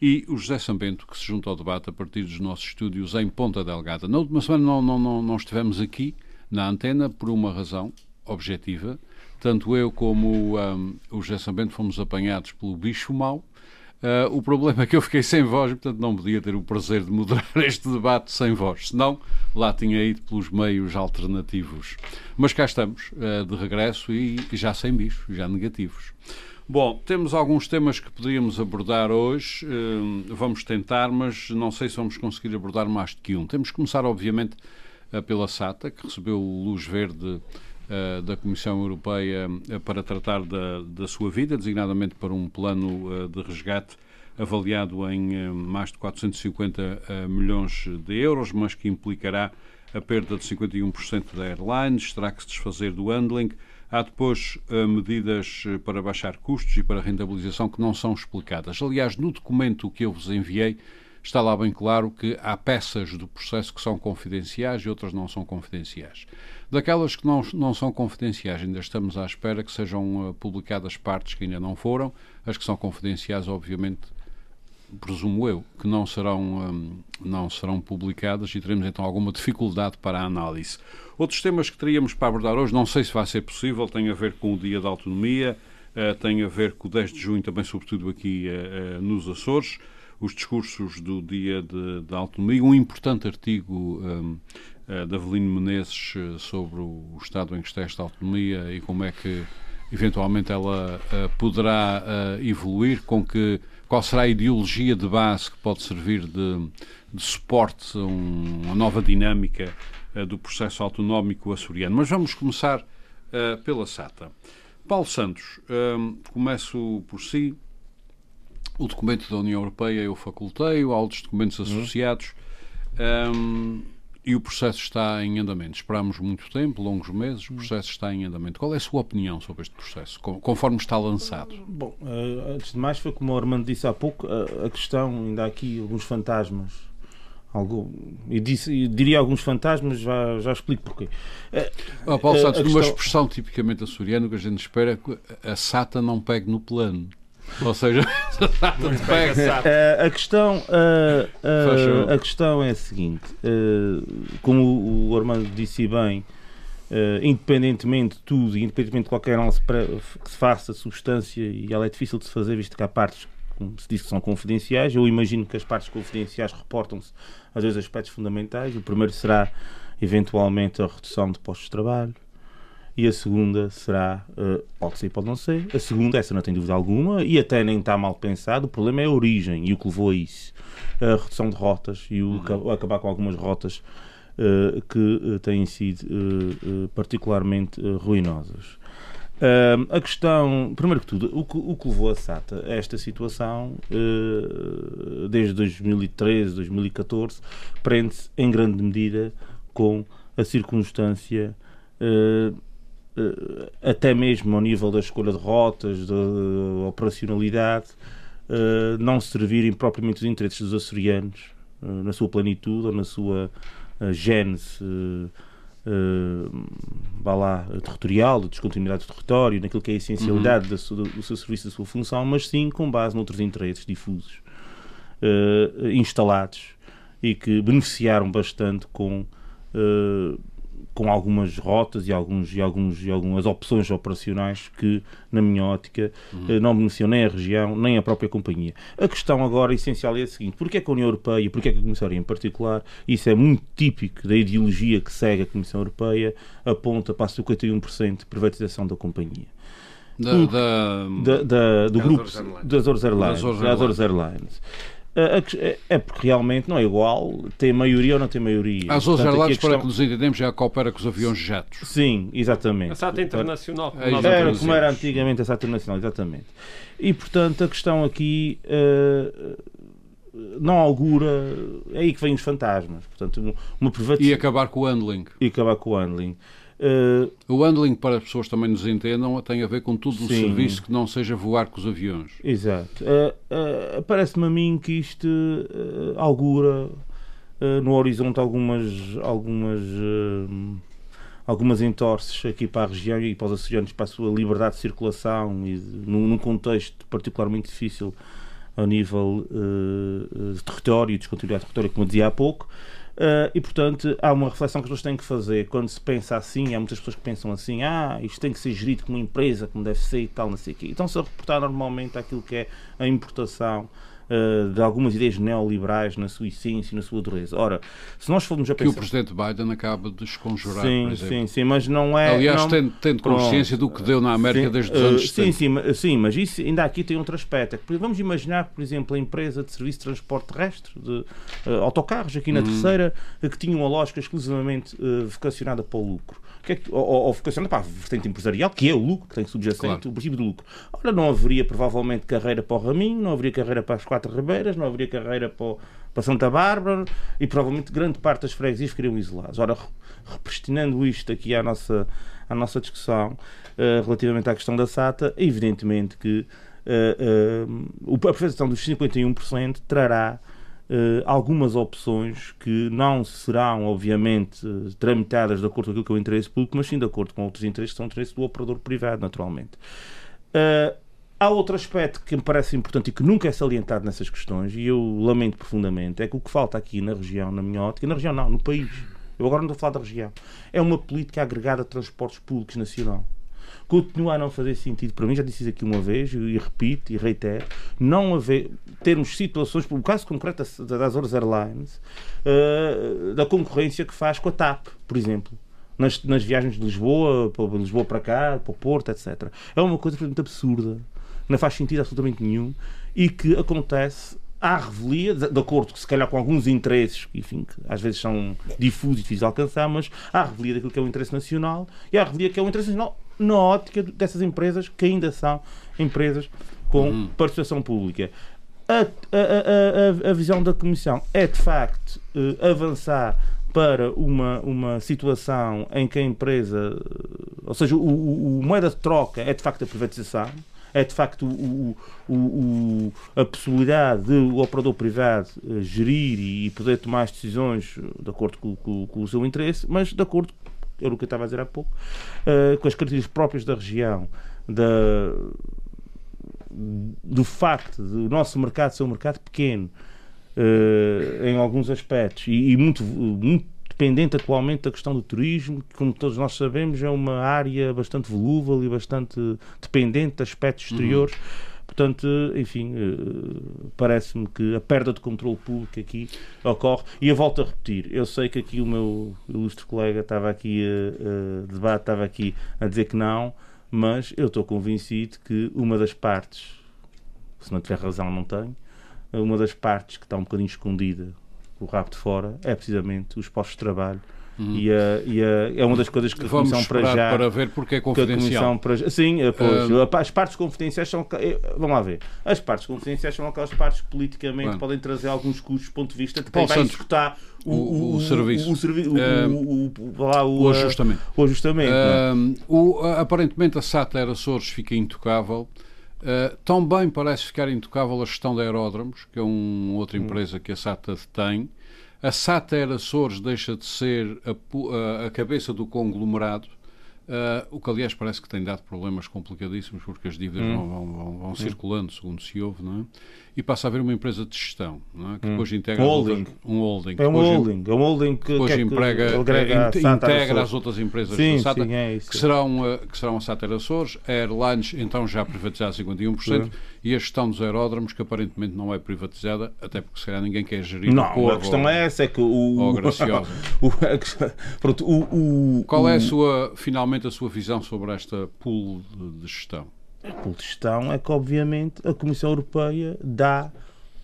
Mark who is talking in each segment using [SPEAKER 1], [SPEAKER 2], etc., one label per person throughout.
[SPEAKER 1] e o José Sambento, que se junta ao debate a partir dos nossos estúdios em Ponta Delgada. Na última semana não, não, não, não estivemos aqui na antena por uma razão objetiva. Tanto eu como um, o José Sambento fomos apanhados pelo bicho mau. Uh, o problema é que eu fiquei sem voz, portanto não podia ter o prazer de moderar este debate sem voz, senão lá tinha ido pelos meios alternativos. Mas cá estamos, uh, de regresso e já sem bicho, já negativos. Bom, temos alguns temas que poderíamos abordar hoje, uh, vamos tentar, mas não sei se vamos conseguir abordar mais do que um. Temos que começar, obviamente, pela SATA, que recebeu luz verde uh, da Comissão Europeia uh, para tratar da, da, sua vida, designadamente para um plano de resgate avaliado em mais de 450 milhões de euros, mas que implicará a perda de 51% da airlines, terá que se desfazer do handling. Há depois medidas para baixar custos e para rentabilização que não são explicadas. Aliás, no documento que eu vos enviei, está lá bem claro que há peças do processo que são confidenciais e outras não são confidenciais. Daquelas que não, não são confidenciais, ainda estamos à espera que sejam uh, publicadas partes que ainda não foram. As que são confidenciais, obviamente, presumo eu, que não serão, um, não serão publicadas e teremos então alguma dificuldade para a análise. Outros temas que teríamos para abordar hoje, não sei se vai ser possível, tem a ver com o Dia da Autonomia, uh, tem a ver com o 10 de junho, também sobretudo aqui uh, uh, nos Açores, os discursos do Dia da Autonomia, um importante artigo um, uh, de Avelino Menezes sobre o estado em que está esta autonomia e como é que eventualmente ela poderá evoluir, com que qual será a ideologia de base que pode servir de, de suporte a um, uma nova dinâmica do processo autonómico açoriano. Mas vamos começar pela SATA. Paulo Santos, começo por si. O documento da União Europeia eu facultei, há outros documentos uhum. associados. Um, e o processo está em andamento. Esperamos muito tempo, longos meses, o processo está em andamento. Qual é a sua opinião sobre este processo, conforme está lançado?
[SPEAKER 2] Bom, uh, antes de mais, foi como o Armando disse há pouco, uh, a questão, ainda há aqui alguns fantasmas. Algo, e, diria alguns fantasmas, já, já explico porquê.
[SPEAKER 1] Oh, Paulo Santos, numa questão... expressão tipicamente açoriana, o que a gente espera é que a SATA não pegue no plano. Ou seja,
[SPEAKER 2] uh, a questão uh, uh, a questão é a seguinte como o Armando disse bem independentemente de tudo independentemente de qualquer análise que se faça substância e ela é difícil de se fazer visto que há partes como se diz que são confidenciais eu imagino que as partes confidenciais reportam-se a dois aspectos fundamentais o primeiro será eventualmente a redução de postos de trabalho e a segunda será, uh, pode ser, pode não ser, a segunda, essa não tem dúvida alguma, e até nem está mal pensado, o problema é a origem e o que levou a isso. A redução de rotas e o uhum. acabar com algumas rotas uh, que uh, têm sido particularmente ruinosas. Uh, a questão, primeiro que tudo, o que, o que levou a SATA a esta situação, uh, desde 2013, 2014, prende-se em grande medida com a circunstância uh, eh, até mesmo ao nível da escolha de rotas, da operacionalidade, eh, não servirem propriamente os interesses dos açorianos eh, na sua plenitude ou na sua gênese vá lá, territorial, de descontinuidade do território, naquilo que é a essencialidade uhum. do, seu serviço, da sua função, mas sim com base noutros interesses difusos, uh, instalados e que beneficiaram bastante com uh, com algumas rotas e, alguns, e, alguns, e algumas opções operacionais que, na minha ótica, uhum. Eh, não beneficiam nem a região, nem a própria companhia. A questão agora essencial é a seguinte: porquê é que a União Europeia, e porquê é que a Comissão Europeia em particular, isso é muito típico da ideologia que segue a Comissão Europeia, aponta para 51% de privatização da companhia.
[SPEAKER 1] Da, da,
[SPEAKER 2] da, do grupo das Azores Airlines. Das Azores Airlines. É, é porque realmente não é igual, tem maioria ou não tem maioria.
[SPEAKER 1] As outras questão... para que nos entendemos, já coopera com os aviões jatos.
[SPEAKER 2] Sim, exatamente.
[SPEAKER 3] A SATA Internacional.
[SPEAKER 2] Como é, era como era antigamente a SATA Internacional, exatamente. E, portanto, a questão aqui uh, não augura. É aí que vêm os fantasmas. Portanto, uma
[SPEAKER 1] privatização. E acabar com o handling.
[SPEAKER 2] E acabar com o handling.
[SPEAKER 1] Uh, o handling, para as pessoas também nos entendam, tem a ver com tudo o serviço que não seja voar com os aviões.
[SPEAKER 2] Exato. Uh, uh, Parece-me a mim que isto augura no horizonte algumas, algumas, algumas entorces aqui para a região e para os açorianos, para a sua liberdade de circulação e num, num contexto particularmente difícil a nível de território e descontinuidade de território, como eu dizia há pouco. Uh, e, portanto, há uma reflexão que as pessoas têm que fazer quando se pensa assim. Há muitas pessoas que pensam assim: ah, isto tem que ser gerido como empresa, como deve ser e tal, não sei o quê. Então, se a reportar normalmente aquilo que é a importação uh, de algumas ideias neoliberais na sua essência e na sua dureza. Ora, se nós formos a
[SPEAKER 1] pensar... Que o Presidente Biden acaba de desconjurar,
[SPEAKER 2] sim. Sim, sim, mas não é...
[SPEAKER 1] Aliás,
[SPEAKER 2] não...
[SPEAKER 1] tendo, tendo consciência do que deu na América sim, desde os anos uh,
[SPEAKER 2] sim, sim, sim, mas isso ainda aqui tem outro aspecto. É vamos imaginar, por exemplo, a empresa de serviço de transporte terrestre, de uh, autocarros aqui na hum. Terceira, que tinha uma lógica exclusivamente vocacionada para o lucro que é que, ou, ou vocacionada para a vertente empresarial, que é o lucro, que tem subjacente claro. o princípio do lucro. Ora, não haveria provavelmente carreira para o Raminho, não haveria carreira para as Quatro Ribeiras, não haveria carreira para, para Santa Bárbara e provavelmente grande parte das freguesias ficariam isoladas. Ora, represtinando isto aqui à nossa, à nossa discussão uh, relativamente à questão da SATA, evidentemente que uh, uh, a apresentação dos 51% trará Uh, algumas opções que não serão, obviamente, tramitadas de acordo com aquilo que é o interesse público, mas sim de acordo com outros interesses que são interesses do operador privado, naturalmente. Uh, há outro aspecto que me parece importante e que nunca é salientado nessas questões, e eu lamento profundamente, é que o que falta aqui na região, na minha ótica, na região não, no país, eu agora não estou a falar da região, é uma política agregada de transportes públicos nacional continua a não fazer sentido para mim, já disse isso aqui uma vez e repito e reitero, não haver, termos situações, por o caso concreto das Azores Airlines, uh, da concorrência que faz com a TAP, por exemplo. Nas, nas viagens de Lisboa, para Lisboa para cá, para o Porto, etc. É uma coisa absolutamente absurda, não faz sentido absolutamente nenhum e que acontece à revelia, de acordo se calhar com alguns interesses, enfim, que às vezes são difusos e difíceis de alcançar, mas à revelia daquilo que é o interesse nacional e à revelia que é o interesse nacional na ótica dessas empresas que ainda são empresas com uhum. participação pública. A, a, a, a, visão da Comissão é de facto eh, avançar para uma, uma situação em que a empresa, ou seja, o, o, o moeda de troca é de facto a privatização, é de facto o, o, a possibilidade de o operador privado eh, gerir e poder tomar as decisões de acordo com, com, com o seu interesse, mas de acordo era o que eu estava a dizer há pouco, uh, com as características próprias da região, da, do facto do nosso mercado ser um mercado pequeno uh, em alguns aspectos e, e, muito, muito dependente atualmente da questão do turismo, que, como todos nós sabemos, é uma área bastante volúvel e bastante dependente de aspectos uhum. exteriores. Uhum Portanto, enfim, eh, parece-me que a perda de controle público aqui ocorre. E eu volto a repetir, eu sei que aqui o meu ilustre colega estava aqui a, a debate, estava aqui a dizer que não, mas eu estou convencido que uma das partes, se não tiver razão, não tenho, uma das partes que está um bocadinho escondida, o rabo de fora, é precisamente os postos de trabalho Uhum. E, a, e a, é uma das coisas que a
[SPEAKER 1] Vamos
[SPEAKER 2] Comissão para já.
[SPEAKER 1] para ver porque é confidencial.
[SPEAKER 2] Para, sim, eh, pois, as partes confidenciais são. Eh, vamos lá ver. As partes confidenciais são aquelas partes que politicamente podem trazer alguns custos do ponto de vista de quem vai executar
[SPEAKER 1] o, o, o, serviço.
[SPEAKER 2] O, servi o,
[SPEAKER 1] o, o, ajustamento.
[SPEAKER 2] O ajustamento
[SPEAKER 1] o, aparentemente a SATA era Açores fica intocável. Uh, tão bem parece ficar intocável a gestão de aeródromos, que é uma outra hum. empresa que a SATA tem. A SATA Açores deixa de ser a, a, a cabeça do conglomerado, uh, o que aliás parece que tem dado problemas complicadíssimos, porque as dívidas hum. vão, vão, vão, vão hum. circulando, segundo se ouve, não é? E passa a haver uma empresa de gestão, é? que hum. depois integra
[SPEAKER 2] um holding.
[SPEAKER 1] Um holding.
[SPEAKER 2] É um holding, é um holding que,
[SPEAKER 1] depois
[SPEAKER 2] que,
[SPEAKER 1] emprega, que integra as outras empresas
[SPEAKER 2] sim,
[SPEAKER 1] da SATA,
[SPEAKER 2] sim, é isso.
[SPEAKER 1] que, serão, que serão a SATA Açores, a Airlines, então já privatizada a 51%, sim. e a gestão dos aeródromos, que aparentemente não é privatizada, até porque se calhar ninguém quer gerir
[SPEAKER 2] não, o a questão
[SPEAKER 1] ou,
[SPEAKER 2] é essa, é que o... O, pronto, o,
[SPEAKER 1] o, Qual é a sua, finalmente a sua visão sobre esta pool de, de gestão?
[SPEAKER 2] De gestão é que, obviamente, a Comissão Europeia dá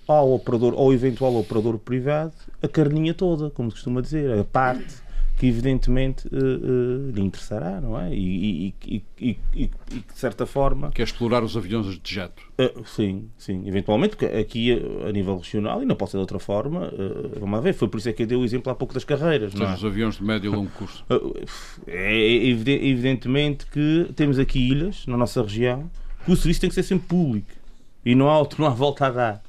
[SPEAKER 2] ao operador, ao eventual operador privado, a carninha toda, como se costuma dizer, a parte que evidentemente uh, uh, lhe interessará, não é? E, e, e, e, de certa forma.
[SPEAKER 1] Quer explorar os aviões de jato.
[SPEAKER 2] Uh, sim, sim, eventualmente, porque aqui a nível regional, e não pode ser de outra forma, vamos lá ver, foi por isso é que eu dei o exemplo há pouco das carreiras. Não
[SPEAKER 1] é? os aviões de médio e longo curso.
[SPEAKER 2] É evidentemente que temos aqui ilhas na nossa região que o serviço tem que ser sempre público e não há, não há volta a dar.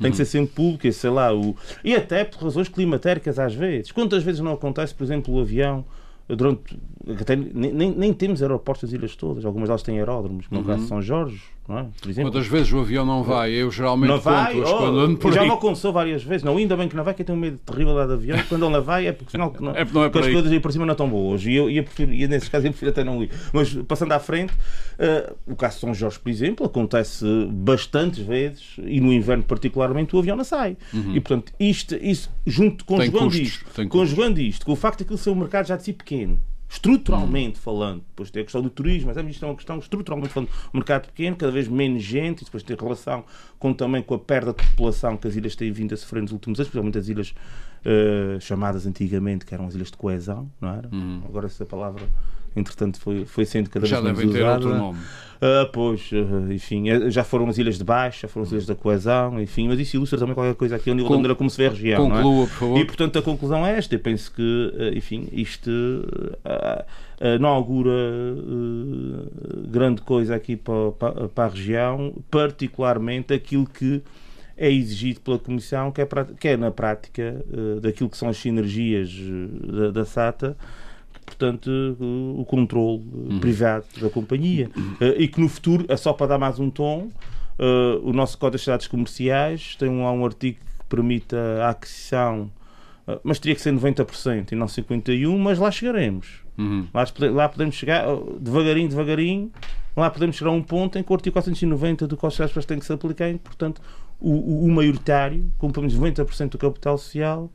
[SPEAKER 2] Tem que ser sempre público, sei lá, o... e até por razões climatéricas às vezes. Quantas vezes não acontece, por exemplo, o avião durante até, nem, nem, temos aeroportos das ilhas todas, algumas delas têm aeródromos, como uhum. caso de São Jorge, não é?
[SPEAKER 1] por exemplo. Quantas vezes o avião não vai? Eu geralmente não vai, oh, quando ando por
[SPEAKER 2] Já me aconteceu várias vezes, não, ainda bem que não vai, que eu tenho medo terrível lá de avião, quando ele vai é porque senão não, é porque não é por as coisas aí por cima não estão boas, e eu, eu prefiro, e nesses casos eu prefiro até não ir. Mas passando à frente, uh, o caso de São Jorge, por exemplo, acontece bastantes vezes, e no inverno particularmente, o avião não sai. Uhum. E portanto, isto, isto junto, conjugando isto, conjugando isto, com o facto de que o seu mercado já de si pequeno, estruturalmente hum. falando, depois tem a questão do turismo, mas isto é uma questão estruturalmente falando, um mercado pequeno, cada vez menos gente, e depois tem relação com, também com a perda de população que as ilhas têm vindo a sofrer nos últimos anos, especialmente as ilhas uh, chamadas antigamente, que eram as ilhas de coesão, não era? Hum. Agora essa palavra entretanto foi, foi sendo cada
[SPEAKER 1] já
[SPEAKER 2] vez
[SPEAKER 1] mais usada. Já devem ter outro nome.
[SPEAKER 2] Uh, pois, uh, enfim, é, já foram as Ilhas de Baixo, já foram as Ilhas da Coesão, enfim, mas isso ilustra também qualquer coisa aqui ao nível Con da maneira como se vê a região.
[SPEAKER 1] Conclua,
[SPEAKER 2] é?
[SPEAKER 1] por favor.
[SPEAKER 2] E portanto a conclusão é esta. Eu penso que, uh, enfim, isto não augura grande coisa aqui para, para, para, a região, particularmente aquilo que é exigido pela Comissão, que é, que é na prática daquilo que são as sinergias da, da SATA portanto, o controle uhum. privado da companhia. Uhum. E que no futuro, é só para dar mais um tom, o nosso Código de Cidades Comerciais tem um, um artigo que permite a aquisição, mas teria que ser 90% e não 51%, mas lá chegaremos. Uhum. Lá, lá, podemos chegar, devagarinho, devagarinho, lá podemos chegar a um ponto em que o artigo 490 do Código de Cidades tem que se aplicar e, portanto, o, o, o maioritário, como pelo menos 90% do capital social,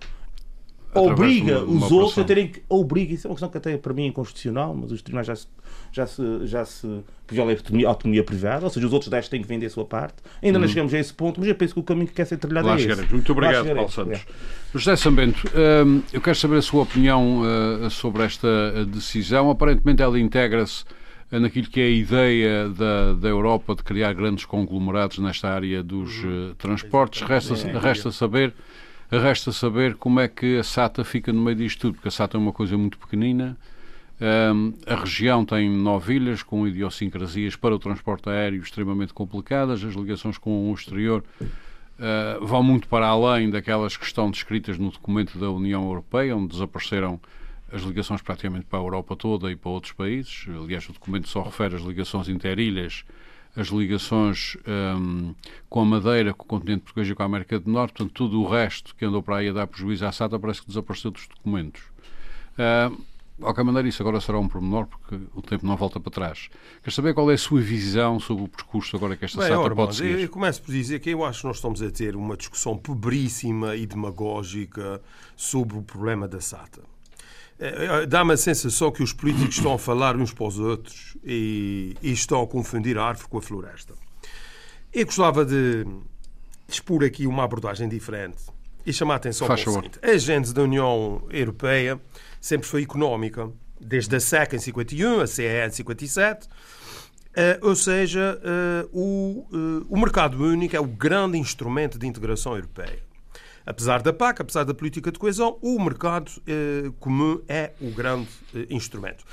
[SPEAKER 2] obriga uma, os outros a terem que. Obriga, isso é uma questão que até para mim é inconstitucional, mas os tribunais já se, já se, já se viola a autonomia, autonomia privada, ou seja, os outros 10 têm que vender a sua parte. Ainda não uhum. chegamos a esse ponto, mas eu penso que o caminho que quer ser trilhado
[SPEAKER 1] Lá
[SPEAKER 2] é
[SPEAKER 1] esse. Muito obrigado, Paulo Santos. É. José Sambento, hum, eu quero saber a sua opinião uh, sobre esta uh, decisão. Aparentemente ela integra-se uh, naquilo que é a ideia da, da Europa de criar grandes conglomerados nesta área dos uh, transportes. Resta, resta saber Resta saber como é que a SATA fica no meio disto tudo, porque a SATA é uma coisa muito pequenina. Um, a região tem nove ilhas com idiosincrasias para o transporte aéreo extremamente complicadas. As ligações com o exterior uh, vão muito para além daquelas que estão descritas no documento da União Europeia, onde desapareceram as ligações praticamente para a Europa toda e para outros países. Aliás, o documento só refere as ligações interilhas as ligações um, com a Madeira, com o continente português e com a América do Norte, portanto, tudo o resto que andou para aí a dar prejuízo à SATA parece que desapareceu dos documentos. Uh, de qualquer maneira, isso agora será um pormenor, porque o tempo não volta para trás. Quer saber qual é a sua visão sobre o percurso agora que esta Bem, SATA pode seguir?
[SPEAKER 3] Eu começo por dizer que eu acho que nós estamos a ter uma discussão pobríssima e demagógica sobre o problema da SATA. É, é, dá-me a sensação que os políticos estão a falar uns para os outros e, e estão a confundir a árvore com a floresta. Eu gostava de expor aqui uma abordagem diferente e chamar a atenção Faz para o seguinte. A agenda da União Europeia sempre foi económica, desde a SEC em 51, a CE em 57, uh, ou seja, uh, o, uh, o mercado único é o grande instrumento de integração europeia. Apesar da PAC, apesar da política de coesão, o mercado eh, comum é o grande eh, instrumento.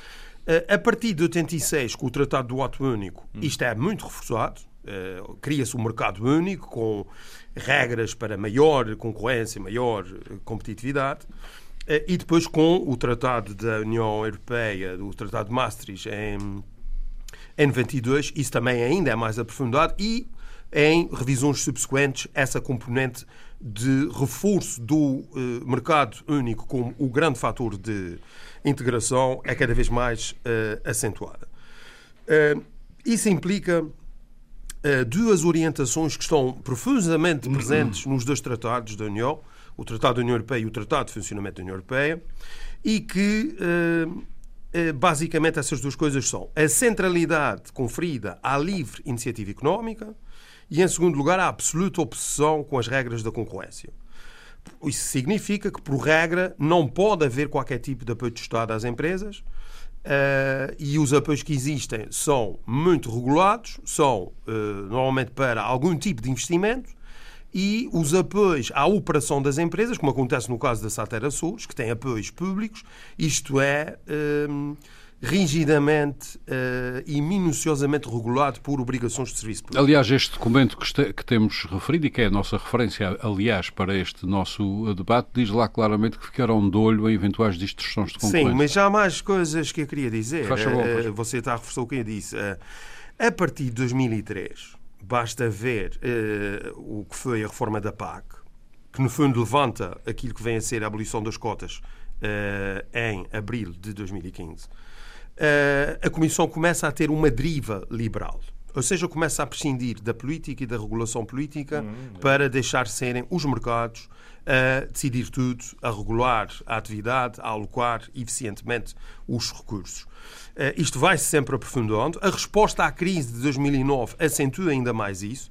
[SPEAKER 3] Eh, a partir de 86, com o Tratado do Ato Único, hum. isto é muito reforçado. Eh, cria-se um mercado único com regras para maior concorrência, maior eh, competitividade. E depois com o Tratado da União Europeia, o Tratado de Maastricht em, em 92, isso também ainda é mais aprofundado e em revisões subsequentes essa componente de reforço do uh, mercado único como o grande fator de integração é cada vez mais uh, acentuada. Uh, isso implica duas orientações que estão profundamente presentes nos dois tratados da União, o Tratado da União Europeia e o Tratado de Funcionamento da União Europeia, e que basicamente essas duas coisas são a centralidade conferida à livre iniciativa económica, e, em segundo lugar, a absoluta obsessão com as regras da concorrência. Isso significa que, por regra, não pode haver qualquer tipo de apoio de Estado às empresas uh, e os apoios que existem são muito regulados, são uh, normalmente para algum tipo de investimento e os apoios à operação das empresas, como acontece no caso da Satera Sul, que tem apoios públicos, isto é. Uh, rigidamente uh, e minuciosamente regulado por obrigações de serviço público.
[SPEAKER 1] Aliás, este documento que, este, que, temos referido e que é a nossa referência, aliás, para este nosso debate, diz lá claramente que ficaram de olho em eventuais distorções de concorrência.
[SPEAKER 3] Sim, mas já há mais coisas que eu queria dizer. Faz favor, uh, você está a reforçar o que eu disse. Uh, a partir de 2003, basta ver o que foi a reforma da PAC, que no fundo levanta aquilo que vem a ser a abolição das cotas em abril de 2015 eh, a Comissão começa a ter uma deriva liberal. Ou seja, começa a prescindir da política e da regulação política hum, para deixar serem os mercados a decidir tudo, a regular a atividade, a alocar eficientemente os recursos. Uh, isto vai-se sempre aprofundando. A resposta à crise de 2009 acentua ainda mais isso.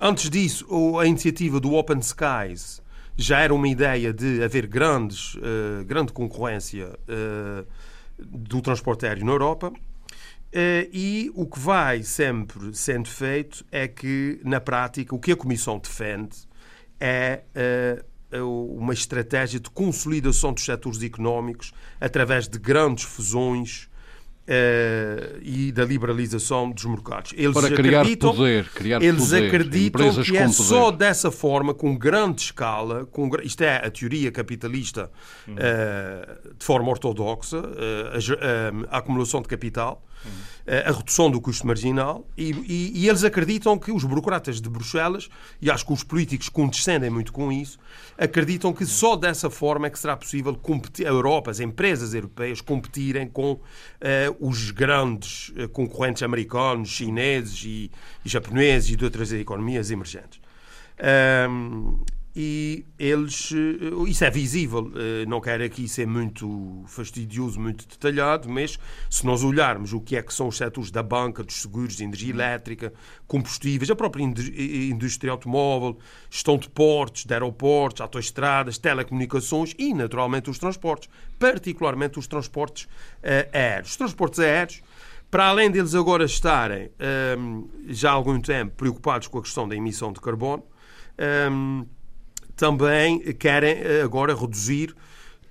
[SPEAKER 3] Antes disso, a iniciativa do Open Skies já era uma ideia de haver grandes, grande concorrência do transporte aéreo na Europa. Eh, e o que vai sempre sendo feito é que, na prática, o que a Comissão defende é eh, uma estratégia de consolidação dos setores económicos através de grandes fusões Uh, e da liberalização dos mercados.
[SPEAKER 1] Eles Para criar acreditam, poder, criar
[SPEAKER 3] eles
[SPEAKER 1] poder,
[SPEAKER 3] acreditam que é só dessa forma, com grande escala, com, isto é a teoria capitalista uh, de forma ortodoxa, uh, a, a, acumulação de capital, a redução do custo marginal e, e, e, eles acreditam que os burocratas de Bruxelas, e acho que os políticos condescendem muito com isso, acreditam que só dessa forma é que será possível competir, a Europa, as empresas europeias, competirem com uh, os grandes uh, concorrentes americanos, chineses e, e, japoneses e de outras economias emergentes. Um, e eles. Eh, isso é visível, eh, não quero aqui ser muito fastidioso, muito detalhado, mas se nós olharmos o que é que são os setores da banca, dos seguros, de energia elétrica, combustíveis, a própria indústria automóvel, gestão de portos, de aeroportos, autoestradas, telecomunicações e, naturalmente, os transportes, particularmente os transportes aéreos. Os transportes aéreos para além deles agora estarem um, já há algum tempo preocupados com a questão da emissão de carbono, um, também querem eh, agora reduzir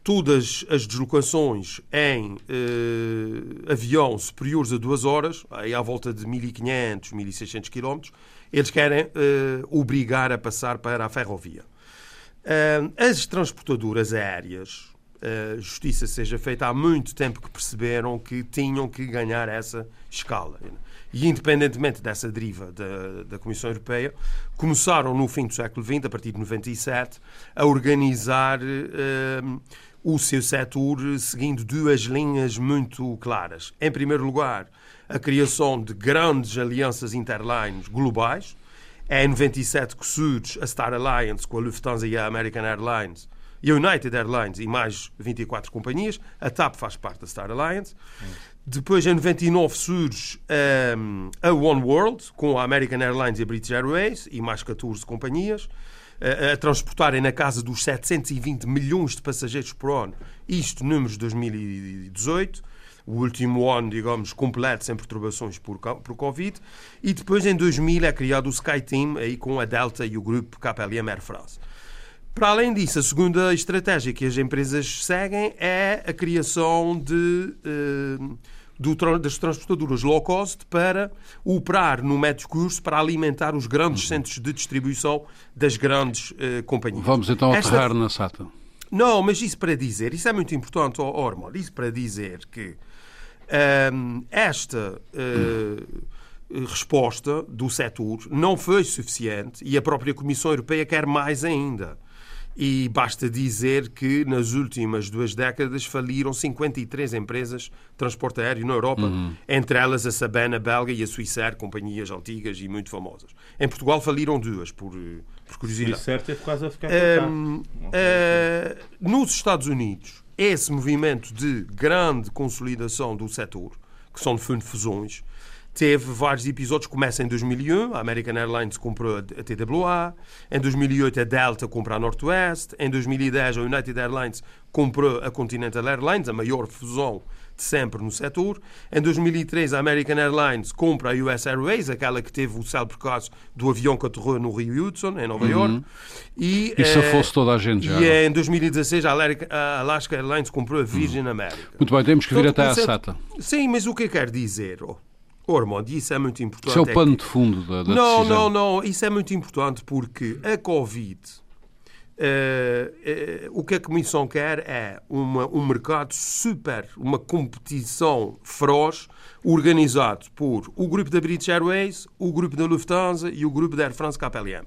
[SPEAKER 3] todas as deslocações em eh, avião superiores a duas horas, aí à volta de 1.500, 1.600 km, eles querem eh, obrigar a passar para a ferrovia. Uh, as transportadoras aéreas, uh, justiça seja feita, há muito tempo que perceberam que tinham que ganhar essa escala. E, independentemente dessa deriva da, da Comissão Europeia, começaram no fim do século XX, a partir de 97, a organizar uh, o seu setor seguindo duas linhas muito claras. Em primeiro lugar, a criação de grandes alianças interlines globais. É em 97 que surge a Star Alliance com a Lufthansa e a American Airlines e a United Airlines e mais 24 companhias. A TAP faz parte da Star Alliance. Hum. Depois, em 99, surge um, a One World, com a American Airlines e a British Airways e mais 14 companhias, a, a transportarem na casa dos 720 milhões de passageiros por ano. Isto, números de 2018 o último ano, digamos, completo, sem perturbações por, por Covid. E depois, em 2000, é criado o SkyTeam, aí com a Delta e o grupo KLM Air France. Para além disso, a segunda estratégia que as empresas seguem é a criação de, uh, do, das transportadoras low cost para operar no médio curso para alimentar os grandes uhum. centros de distribuição das grandes uh, companhias.
[SPEAKER 1] Vamos então aterrar Esta... na SATA.
[SPEAKER 3] Não, mas isso para dizer, isso é muito importante, oh, Ormond, isso para dizer que um, esta uh, resposta do setor não foi suficiente e a própria Comissão Europeia quer mais ainda. E basta dizer que nas últimas duas décadas faliram 53 empresas de transporte aéreo na Europa, uhum. entre elas a Sabena belga e a Swissair, companhias antigas e muito famosas. Em Portugal faliram duas, por, por curiosidade.
[SPEAKER 2] Swissair teve quase a ficar
[SPEAKER 3] um, uh, Nos Estados Unidos, esse movimento de grande consolidação do setor, que são de fundo fusões, teve vários episódios. Começa em 2001, a American Airlines comprou a TWA, em 2008 a Delta comprou a Northwest, em 2010 a United Airlines comprou a Continental Airlines, a maior fusão de sempre no setor. Em 2003 a American Airlines compra a US Airways, aquela que teve o célebre caso do avião que aterrou no Rio Hudson, em Nova uhum. York.
[SPEAKER 1] E, Isso eh, fosse toda a gente já.
[SPEAKER 3] E em 2016 a Alaska Airlines comprou a Virgin uhum. America.
[SPEAKER 1] Muito bem, temos que vir até à SATA.
[SPEAKER 3] Sim, mas o que eu quero dizer... Oh, Ormond, isso é muito importante.
[SPEAKER 1] Isso é o é pano é que... de fundo da, da
[SPEAKER 3] não,
[SPEAKER 1] decisão.
[SPEAKER 3] Não, não, não. Isso é muito importante porque a Covid, uh, uh, o que a Comissão quer é uma, um mercado super, uma competição feroz, organizado por o grupo da British Airways, o grupo da Lufthansa e o grupo da Air France KLM.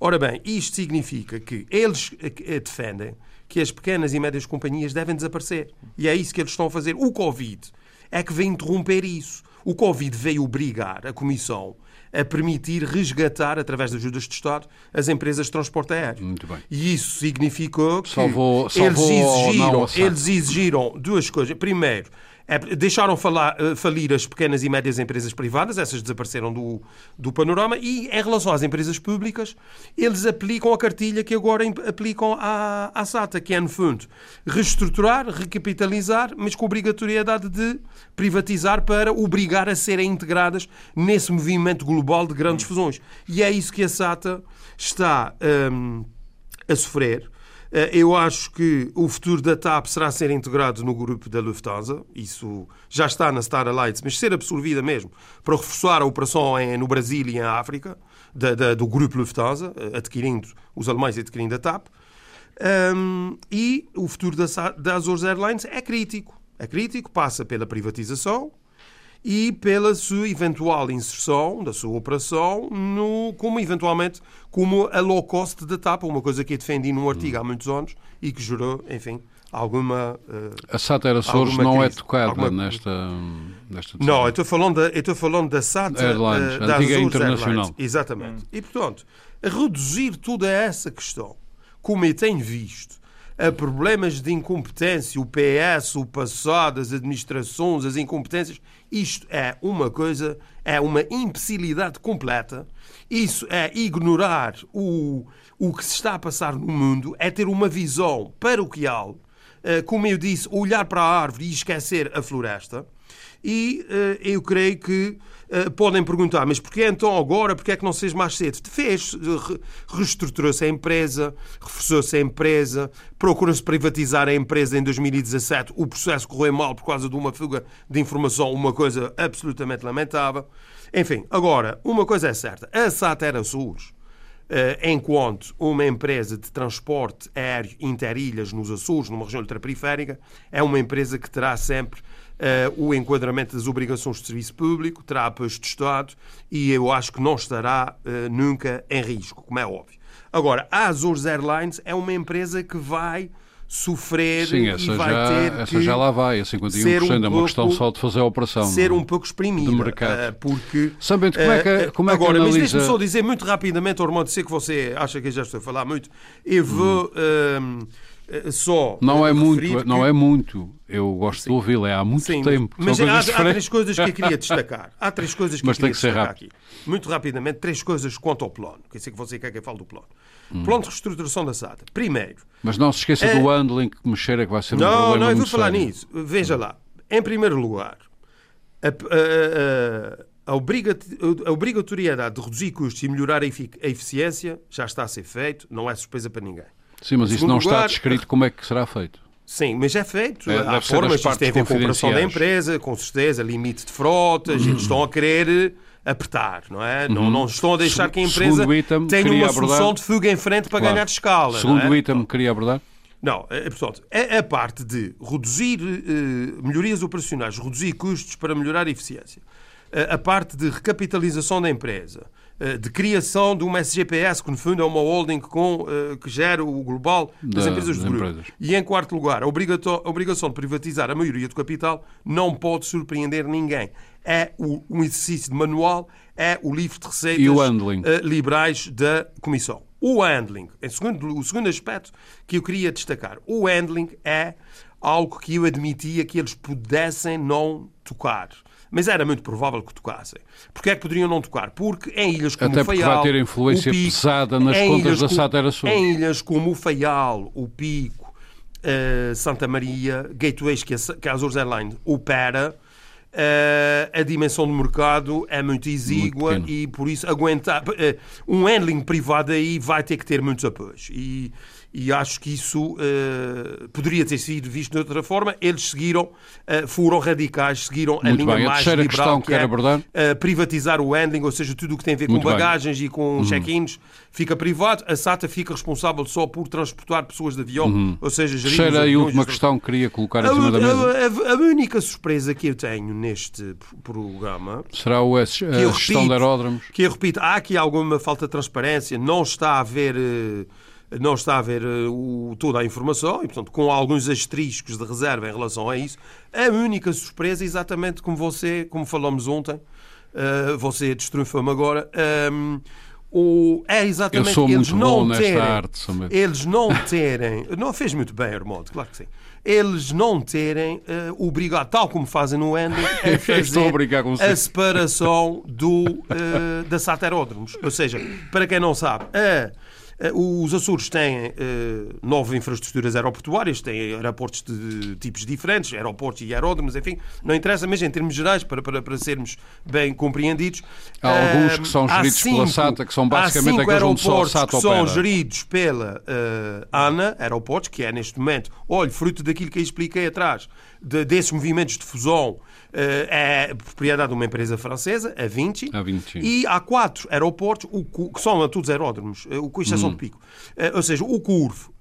[SPEAKER 3] Ora bem, isto significa que eles eh, defendem que as pequenas e médias companhias devem desaparecer. E é isso que eles estão a fazer. O Covid é que vem interromper isso. O Covid veio obrigar a Comissão a permitir resgatar, através de ajudas de Estado, as empresas de transporte aéreo.
[SPEAKER 1] Muito bem.
[SPEAKER 3] E isso significou que
[SPEAKER 1] salvou,
[SPEAKER 3] salvou eles, exigiram, eles exigiram duas coisas. Primeiro, é, deixaram falar, uh, falir as pequenas e médias empresas privadas, essas desapareceram do, do panorama, e em relação às empresas públicas, eles aplicam a cartilha que agora aplicam à, à SATA, que é, no fundo, reestruturar, recapitalizar, mas com obrigatoriedade de privatizar para obrigar a serem integradas nesse movimento global de grandes fusões. E é isso que a SATA está um, a sofrer. Eh, eu acho que o futuro da TAP será ser integrado no grupo da Lufthansa. Isso já está na Star Alliance, mas ser absorvida mesmo para reforçar a operação no Brasil e em África do grupo Lufthansa, eh, adquirindo os alemães e adquirindo a TAP. Um, e o futuro da Azores Airlines é crítico. É crítico, passa pela privatização, e pela sua eventual inserção da sua operação no, como eventualmente como a low cost da TAP, uma coisa que eu defendi num artigo há muitos anos e que gerou, enfim, alguma. Uh,
[SPEAKER 1] a SATA Açores não é crise, é tocada alguma... nesta, nesta
[SPEAKER 3] Não, eu estou falando da, estou falando da SATA
[SPEAKER 1] Airlines, uh, da antiga internacional.
[SPEAKER 3] Airlines. Exatamente. Hum. E portanto, reduzir toda essa questão, como eu tenho visto, a problemas de incompetência, o PS, o passado, as administrações, as incompetências, isto é uma coisa, é uma imbecilidade completa. Isso é ignorar o, o que se está a passar no mundo, é ter uma visão paroquial, eh, como eu disse, olhar para a árvore e esquecer a floresta. E eh, eu creio que podem perguntar, mas porquê então agora? Porquê é que não se fez mais cedo? Fez, reestruturou-se a empresa, reforçou-se a empresa, procurou-se privatizar a empresa em 2017. O processo correu mal por causa de uma fuga de informação, uma coisa absolutamente lamentável. Enfim, agora, uma coisa é certa: a SAT era SUS. Uh, enquanto uma empresa de transporte aéreo interilhas nos Açores, numa região ultraperiférica, é uma empresa que terá sempre o enquadramento das obrigações de serviço público, terá apoio de Estado e eu acho que não estará uh, nunca em risco, como é óbvio. Agora, a Azores Airlines é uma empresa que vai sofrer
[SPEAKER 1] Sim,
[SPEAKER 3] essa e vai
[SPEAKER 1] já,
[SPEAKER 3] ter
[SPEAKER 1] essa já lá vai, a 51% um é uma pouco, questão só de fazer a operação.
[SPEAKER 3] Ser um pouco exprimida.
[SPEAKER 1] De mercado.
[SPEAKER 3] Uh, porque,
[SPEAKER 1] Sabendo como é que, como é
[SPEAKER 3] agora,
[SPEAKER 1] que analisa...
[SPEAKER 3] mas deixe-me só dizer muito rapidamente, Ormond, sei que você acha que eu já estou a falar muito, eu vou... Hum. Eh, só.
[SPEAKER 1] Não é muito, que... não é muito. Eu gosto Sim. de ouvi-lo, é há muito Sim, tempo.
[SPEAKER 3] Mas, mas há, há, três coisas que eu queria destacar. Há três coisas que
[SPEAKER 1] mas
[SPEAKER 3] eu queria
[SPEAKER 1] tem que ser
[SPEAKER 3] destacar
[SPEAKER 1] rápido.
[SPEAKER 3] aqui. Muito rapidamente, três coisas quanto ao plano. Que eu sei que você quer que eu fale do plano. Hum. Plano de reestruturação da SATA. Primeiro.
[SPEAKER 1] Mas não se esqueça é... do handling que mexer é que vai ser
[SPEAKER 3] não,
[SPEAKER 1] um problema.
[SPEAKER 3] Não, não, eu vou falar
[SPEAKER 1] sério.
[SPEAKER 3] nisso. Veja hum. lá. Em primeiro lugar, a, a, a, a, obrigatoriedade de reduzir custos e melhorar a eficiência já está a ser feito, não é surpresa para ninguém.
[SPEAKER 1] Sim, mas isso não lugar, está descrito como é que será feito.
[SPEAKER 3] Sim, mas é feito. É, Há formas, isto tem a ver com a operação da empresa, com certeza, limite de frotas, uhum. eles estão a querer apertar, não é? Uhum. Não, não estão a deixar que a empresa
[SPEAKER 1] item,
[SPEAKER 3] tenha uma
[SPEAKER 1] abordar...
[SPEAKER 3] solução de fuga em frente para claro. ganhar de escala.
[SPEAKER 1] Segundo
[SPEAKER 3] é?
[SPEAKER 1] o item, queria abordar?
[SPEAKER 3] Não, é, portanto, a, a parte de reduzir melhorias operacionais, reduzir custos para melhorar a eficiência, a, a parte de recapitalização da empresa, eh, de criação de uma SGPS, que no fundo é uma holding com, eh, que gera o global das da, empresas do grupo. Empresas. E em quarto lugar, a, obrigação de privatizar a maioria do capital não pode surpreender ninguém. É o, um exercício de manual, é o livro de receitas uh, liberais da Comissão. O handling, em segundo, o segundo aspecto que eu queria destacar, o handling é algo que eu admitia que eles pudessem não tocar mas era muito provável que tocassem. Porquê é que poderiam não tocar? Porque em ilhas como
[SPEAKER 1] Até
[SPEAKER 3] o Faial...
[SPEAKER 1] vai ter influência
[SPEAKER 3] Pico,
[SPEAKER 1] pesada nas contas da Sátera Sul.
[SPEAKER 3] Em ilhas como o Faial, o Pico, uh, Santa Maria, gateways que a, que a Azores Airlines opera, uh, a dimensão do mercado é muito exígua muito e por isso aguentar... Uh, um handling privado aí vai ter que ter muitos apoios. E e acho que isso uh, poderia ter sido visto de outra forma. Eles seguiram, uh, foram radicais, seguiram
[SPEAKER 1] Muito
[SPEAKER 3] a linha
[SPEAKER 1] bem.
[SPEAKER 3] mais
[SPEAKER 1] a
[SPEAKER 3] liberal
[SPEAKER 1] questão
[SPEAKER 3] que, que é
[SPEAKER 1] abordar?
[SPEAKER 3] Uh, privatizar o handling, ou seja, tudo o que tem a ver com
[SPEAKER 1] Muito
[SPEAKER 3] bagagens
[SPEAKER 1] bem.
[SPEAKER 3] e com uhum. check-ins fica privado. A SATA fica responsável só por transportar pessoas de avião, uhum. ou seja, gerir
[SPEAKER 1] Terceira e última questão que queria colocar
[SPEAKER 3] a,
[SPEAKER 1] acima da mesa.
[SPEAKER 3] A, a, a, única surpresa que eu tenho neste programa
[SPEAKER 1] será o, a, a gestão de aeródromos.
[SPEAKER 3] Que eu repito, há aqui alguma falta de transparência, não está a haver não está a ver uh, toda a informação e, portanto, com alguns asteriscos de reserva em relação a isso. A única surpresa, exatamente como você, como falamos ontem, uh, você destruiu-me agora, um, o, é exatamente
[SPEAKER 1] Eu sou
[SPEAKER 3] eles
[SPEAKER 1] muito
[SPEAKER 3] não
[SPEAKER 1] bom
[SPEAKER 3] terem,
[SPEAKER 1] nesta arte, somente.
[SPEAKER 3] eles não terem, não fez muito bem, Armando, claro que sim. Eles não terem uh, obrigado, tal como fazem no Ender, a fazer a separação do, uh, da Sateródromos. Ou seja, para quem não sabe, a eh, os Açores têm uh, nove infraestruturas aeroportuárias, têm aeroportos de tipos diferentes, aeroportos e aeródromos, enfim, não interessa, mas em termos gerais, para, para, para sermos bem compreendidos.
[SPEAKER 1] Há alguns que são geridos cinco, pela SATA, que são basicamente aqueles onde só a SATA
[SPEAKER 3] que são geridos pela uh, ANA, aeroportos, que é neste momento, olha, fruto daquilo que eu expliquei atrás, de, desses movimentos de fusão eh, é propriedade de uma empresa francesa, a Vinci,
[SPEAKER 1] a Vinci.
[SPEAKER 3] e há quatro aeroportos, que são todos aeródromos, eh, com exceção hum. de Pico. Eh, ou seja, o Curvo,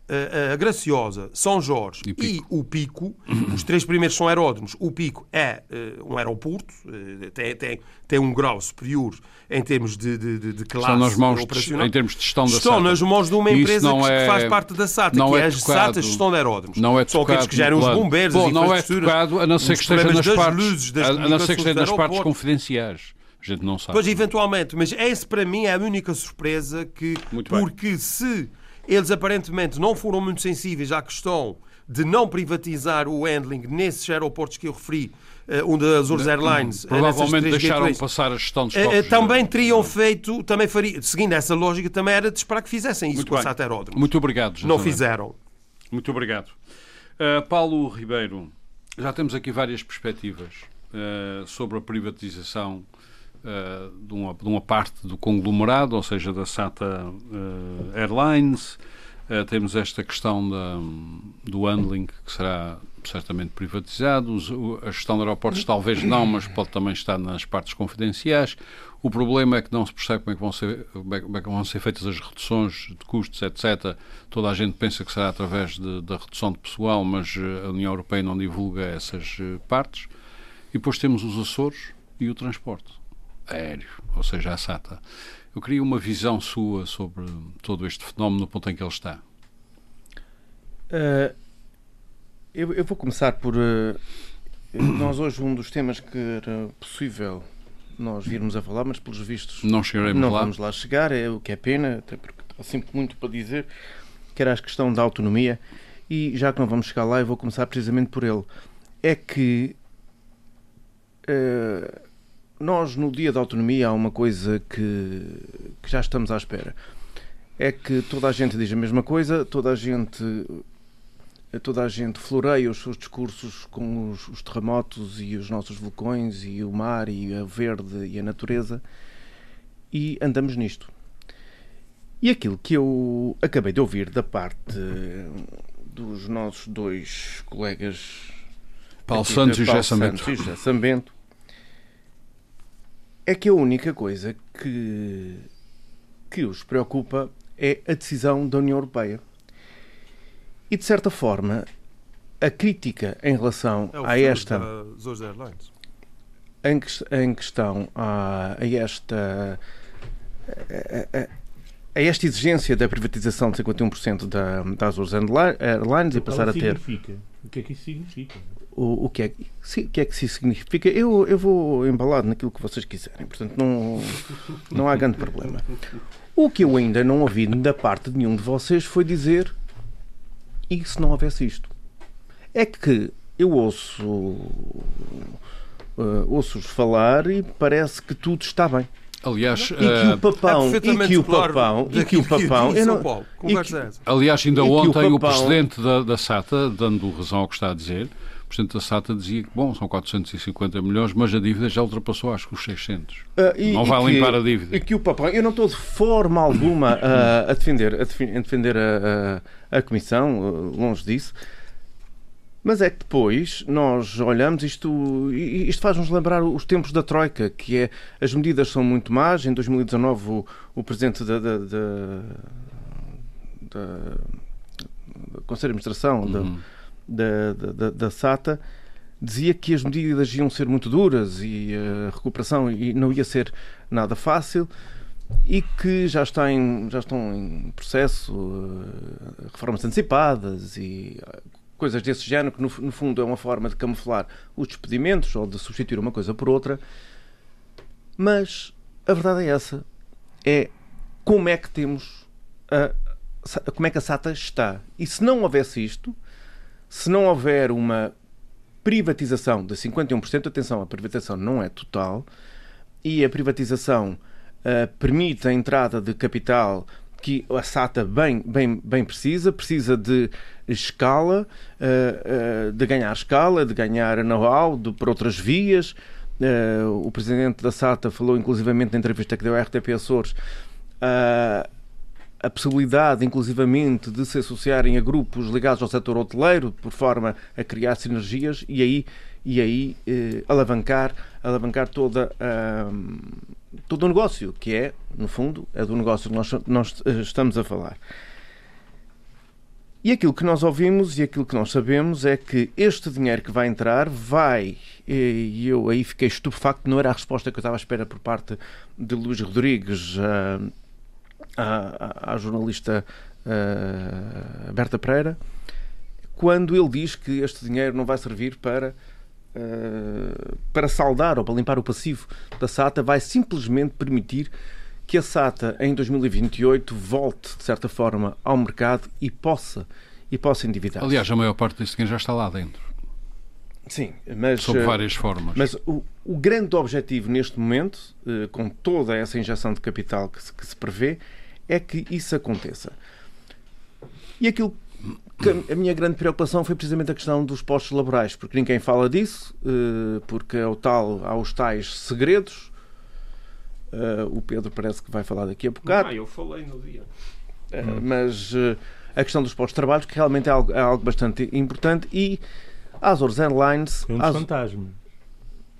[SPEAKER 3] a Graciosa, São Jorge e, e, o Pico, os três primeiros são aeródromos. O Pico é uh, um aeroporto, uh, tem, tem, tem um grau superior em termos de, de, de classe
[SPEAKER 1] Estão nas mãos
[SPEAKER 3] operacional.
[SPEAKER 1] De, em termos de gestão da
[SPEAKER 3] Estão
[SPEAKER 1] SATA.
[SPEAKER 3] nas mãos de uma empresa que,
[SPEAKER 1] é,
[SPEAKER 3] faz parte da SATA,
[SPEAKER 1] não
[SPEAKER 3] que
[SPEAKER 1] é,
[SPEAKER 3] é a
[SPEAKER 1] tocado,
[SPEAKER 3] SATA Gestão de Aeródromos.
[SPEAKER 1] Não é
[SPEAKER 3] São aqueles que gerem os bombeiros,
[SPEAKER 1] Bom,
[SPEAKER 3] as
[SPEAKER 1] não é tocado, a não ser que esteja nas partes,
[SPEAKER 3] luzes,
[SPEAKER 1] a, a não ser que esteja nas partes confidenciais. A gente não sabe.
[SPEAKER 3] Pois, eventualmente. Mas esse, para mim, é a única surpresa que...
[SPEAKER 1] Muito
[SPEAKER 3] porque
[SPEAKER 1] bem.
[SPEAKER 3] se eles aparentemente não foram muito sensíveis à questão de não privatizar o handling nesses aeroportos que eu referi, onde as Azores Airlines...
[SPEAKER 1] Provavelmente deixaram gateways, passar a gestão dos
[SPEAKER 3] eh,
[SPEAKER 1] estoques.
[SPEAKER 3] Também teriam feito, também faria, seguindo essa lógica, também era de esperar que fizessem isso
[SPEAKER 1] Muito
[SPEAKER 3] com
[SPEAKER 1] bem.
[SPEAKER 3] a Aeródromo.
[SPEAKER 1] Muito obrigado, José
[SPEAKER 3] Não fizeram.
[SPEAKER 1] Muito obrigado. Uh, Paulo Ribeiro, já temos aqui várias perspectivas uh, sobre a privatização de, uma, de, uma, parte do conglomerado, ou seja, da SATA Airlines. temos esta questão da, do handling, que será certamente privatizado. A gestão de aeroportos talvez não, mas pode também estar nas partes confidenciais. O problema é que não se percebe como é que vão ser, como é que vão ser feitas as reduções de custos, etc. Toda a gente pensa que será através de, da redução de pessoal, mas a União Europeia não divulga essas partes. E depois temos os Açores e o transporte aéreo, ou seja, a SATA. Eu queria uma visão sua sobre todo este fenómeno no ponto em que ele está.
[SPEAKER 4] Uh, eu, eu, vou começar por. Uh, nós hoje, um dos temas que era possível nós virmos a falar, mas pelos vistos
[SPEAKER 1] não, chegaremos
[SPEAKER 4] não
[SPEAKER 1] lá.
[SPEAKER 4] vamos lá chegar, é o que é pena, até porque há sempre muito para dizer, que era a questão da autonomia, e já que não vamos chegar lá, eu vou começar precisamente por ele. É que uh, nós, no dia da autonomia, há uma coisa que, que já estamos à espera. É que toda a gente diz a mesma coisa, toda a gente toda a gente floreia os seus discursos com os, os, terremotos e os nossos vulcões e o mar e a verde e a natureza e andamos nisto. E aquilo que eu acabei de ouvir da parte dos nossos dois colegas
[SPEAKER 1] Paulo Santos e José
[SPEAKER 4] Sambento é que a única coisa que, que os preocupa é a decisão da União Europeia. E, de certa forma, a crítica em relação
[SPEAKER 3] é
[SPEAKER 4] a esta.
[SPEAKER 3] Em,
[SPEAKER 4] em questão a, a esta. A, a, a, esta exigência da privatização de 51% da, da Azores Airlines e passar a ter.
[SPEAKER 2] Significa? O que é que isso significa?
[SPEAKER 4] O, o, que, é, o que é que isso significa? Eu, eu vou embalado naquilo que vocês quiserem, portanto não, não há grande problema. O que eu ainda não ouvi da parte de nenhum de vocês foi dizer e se não houvesse isto? é que eu ouço uh, ouço-os falar e parece que tudo está bem.
[SPEAKER 1] Aliás,
[SPEAKER 4] e que o papão, é e que o papão, e que o papão, eu não,
[SPEAKER 1] e que, aliás, ainda ontem o, papão, o, presidente da, da SATA, dando razão ao que está a dizer, presidente da SATA dizia que, bom, são 450 milhões, mas a dívida já ultrapassou, acho que os 600. Uh, e, não vai limpar que, a dívida.
[SPEAKER 4] E que o papão, eu não estou de forma alguma uh, a defender, a defender a, a, a Comissão, uh, longe disso, mas é que depois nós olhamos isto, isto faz-nos lembrar os tempos da Troika, que é as medidas são muito más. Em 2019 o, o presidente da, da, da, da, Conselho de Administração uhum. da, da, da, SATA dizia que as medidas iam ser muito duras e a recuperação e não ia ser nada fácil e que já, está em, já estão em processo uh, reformas antecipadas e coisas desse género, que no, no, fundo é uma forma de camuflar os despedimentos ou de substituir uma coisa por outra. Mas a verdade é essa: é como é que temos a, como é que a SATA está. E se não houvesse isto, se não houver uma privatização de 51%, atenção, a privatização não é total, e a privatização uh, permite a entrada de capital que a SATA bem, bem, bem precisa, precisa de escala, uh, uh, de ganhar escala, de ganhar know-how por outras vias. O presidente da SATA falou inclusivamente na entrevista que deu à RTP Açores a possibilidade, inclusivamente, de se associarem a grupos ligados ao setor hoteleiro, por forma a criar sinergias e aí, e aí alavancar, alavancar toda a todo o negócio, que é, no fundo, é do negócio que nós, nós eh, estamos a falar. E aquilo que nós ouvimos e aquilo que nós sabemos é que este dinheiro que vai entrar vai, e eu aí fiquei estupefacto, não era a resposta que eu estava à espera por parte de Luís Rodrigues, à, jornalista uh, Berta Pereira, quando ele diz que este dinheiro não vai servir para uh, para saldar ou para limpar o passivo da SATA, vai simplesmente permitir que a SATA em 2028 volte, de certa forma, ao mercado e possa, e possa endividar. -se.
[SPEAKER 1] Aliás, a maior parte desse dinheiro já está lá dentro.
[SPEAKER 4] Sim, mas.
[SPEAKER 1] Sob eh, várias formas.
[SPEAKER 4] Mas o, o grande objetivo neste momento, com toda essa injeção de capital que se, que se prevê, é que isso aconteça. E aquilo a minha grande preocupação foi precisamente a questão dos postos laborais, porque ninguém fala disso, eh, porque é o tal, há os tais segredos. Eh, o Pedro parece que vai falar daqui a bocado.
[SPEAKER 3] Ah, eu falei no dia.
[SPEAKER 4] Eh, mas a questão dos postos de trabalho, que realmente é algo, é algo bastante importante, e Azores Airlines.
[SPEAKER 2] É um dos fantasmas.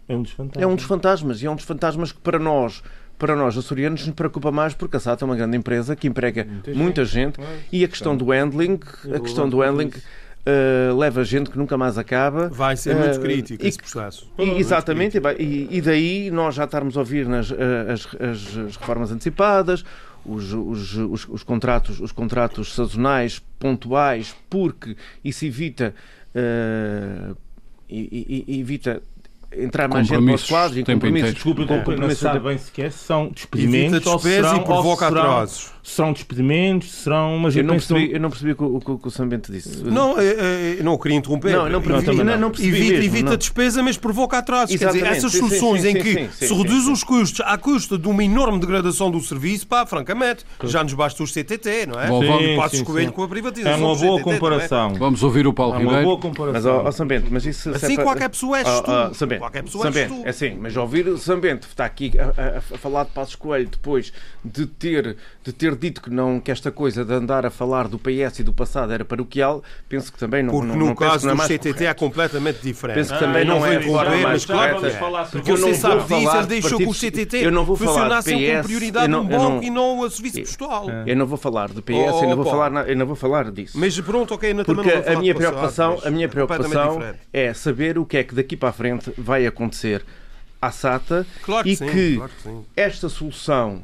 [SPEAKER 4] É um dos fantasmas. É um dos fantasmas, e é um dos fantasmas que para nós para nós açorianos nos preocupa mais porque a SATA é uma grande empresa que emprega muita, muita gente, gente e a questão do handling, a questão do handling uh, leva gente que nunca mais acaba.
[SPEAKER 3] Vai ser muito uh, crítico esse processo.
[SPEAKER 4] E, exatamente, e, e, daí nós já estarmos a ouvir nas eh, as, as, as reformas antecipadas, os, os, os, os, contratos, os contratos sazonais, pontuais, porque isso evita, uh, evita entrar mais gente nos quadros e compromissos.
[SPEAKER 2] Desculpa, é. não sabe bem sequer se são despedimentos ou
[SPEAKER 3] serão, e provoca atrasos.
[SPEAKER 2] Serão despedimentos, serão...
[SPEAKER 4] Mas eu, não percebi, eu não percebi o que o, o, o Sambento disse.
[SPEAKER 3] Não, eu, eu não queria interromper.
[SPEAKER 4] Não, não, percebi, não, não percebi
[SPEAKER 3] evita,
[SPEAKER 4] mesmo,
[SPEAKER 3] evita despesa, mas provoca atrasos. Quer dizer, essas soluções sim, sim, em que sim, se reduz os custos à custa de uma enorme degradação do serviço, pá, francamente, já nos basta os CTT, não é? Vamos, Passos Coelho com a privatização
[SPEAKER 2] É uma boa CTT, comparação.
[SPEAKER 1] É? Vamos ouvir o Paulo Ribeiro. É uma boa
[SPEAKER 4] comparação. Mas, Sambento, mas isso...
[SPEAKER 3] Assim qualquer pessoa és tu. Qualquer pessoa és tu.
[SPEAKER 4] É assim, mas ouvir o Sambento está aqui a, a, a, falar de Passos Coelho depois de ter, de ter dito que, não, que esta coisa de andar a falar do PS e do passado era paroquial, penso que também não
[SPEAKER 3] Porque
[SPEAKER 4] não,
[SPEAKER 3] no
[SPEAKER 4] não
[SPEAKER 3] caso
[SPEAKER 4] do
[SPEAKER 3] CTT é correto. é completamente diferente.
[SPEAKER 4] Penso que também ah, não, não é
[SPEAKER 3] a mas claro que é. Porque eu não sabe disso, ele deixou que o CTT PS, com prioridade num bloco e não a serviço postual.
[SPEAKER 4] Eu não vou falar de PS, eu, não vou falar, eu não vou falar disso.
[SPEAKER 3] Mas pronto, ok,
[SPEAKER 4] não Porque a minha preocupação, a minha preocupação é saber o que é que daqui para a frente vai acontecer à SATA
[SPEAKER 3] claro
[SPEAKER 4] e
[SPEAKER 3] sim,
[SPEAKER 4] que,
[SPEAKER 3] claro que
[SPEAKER 4] esta solução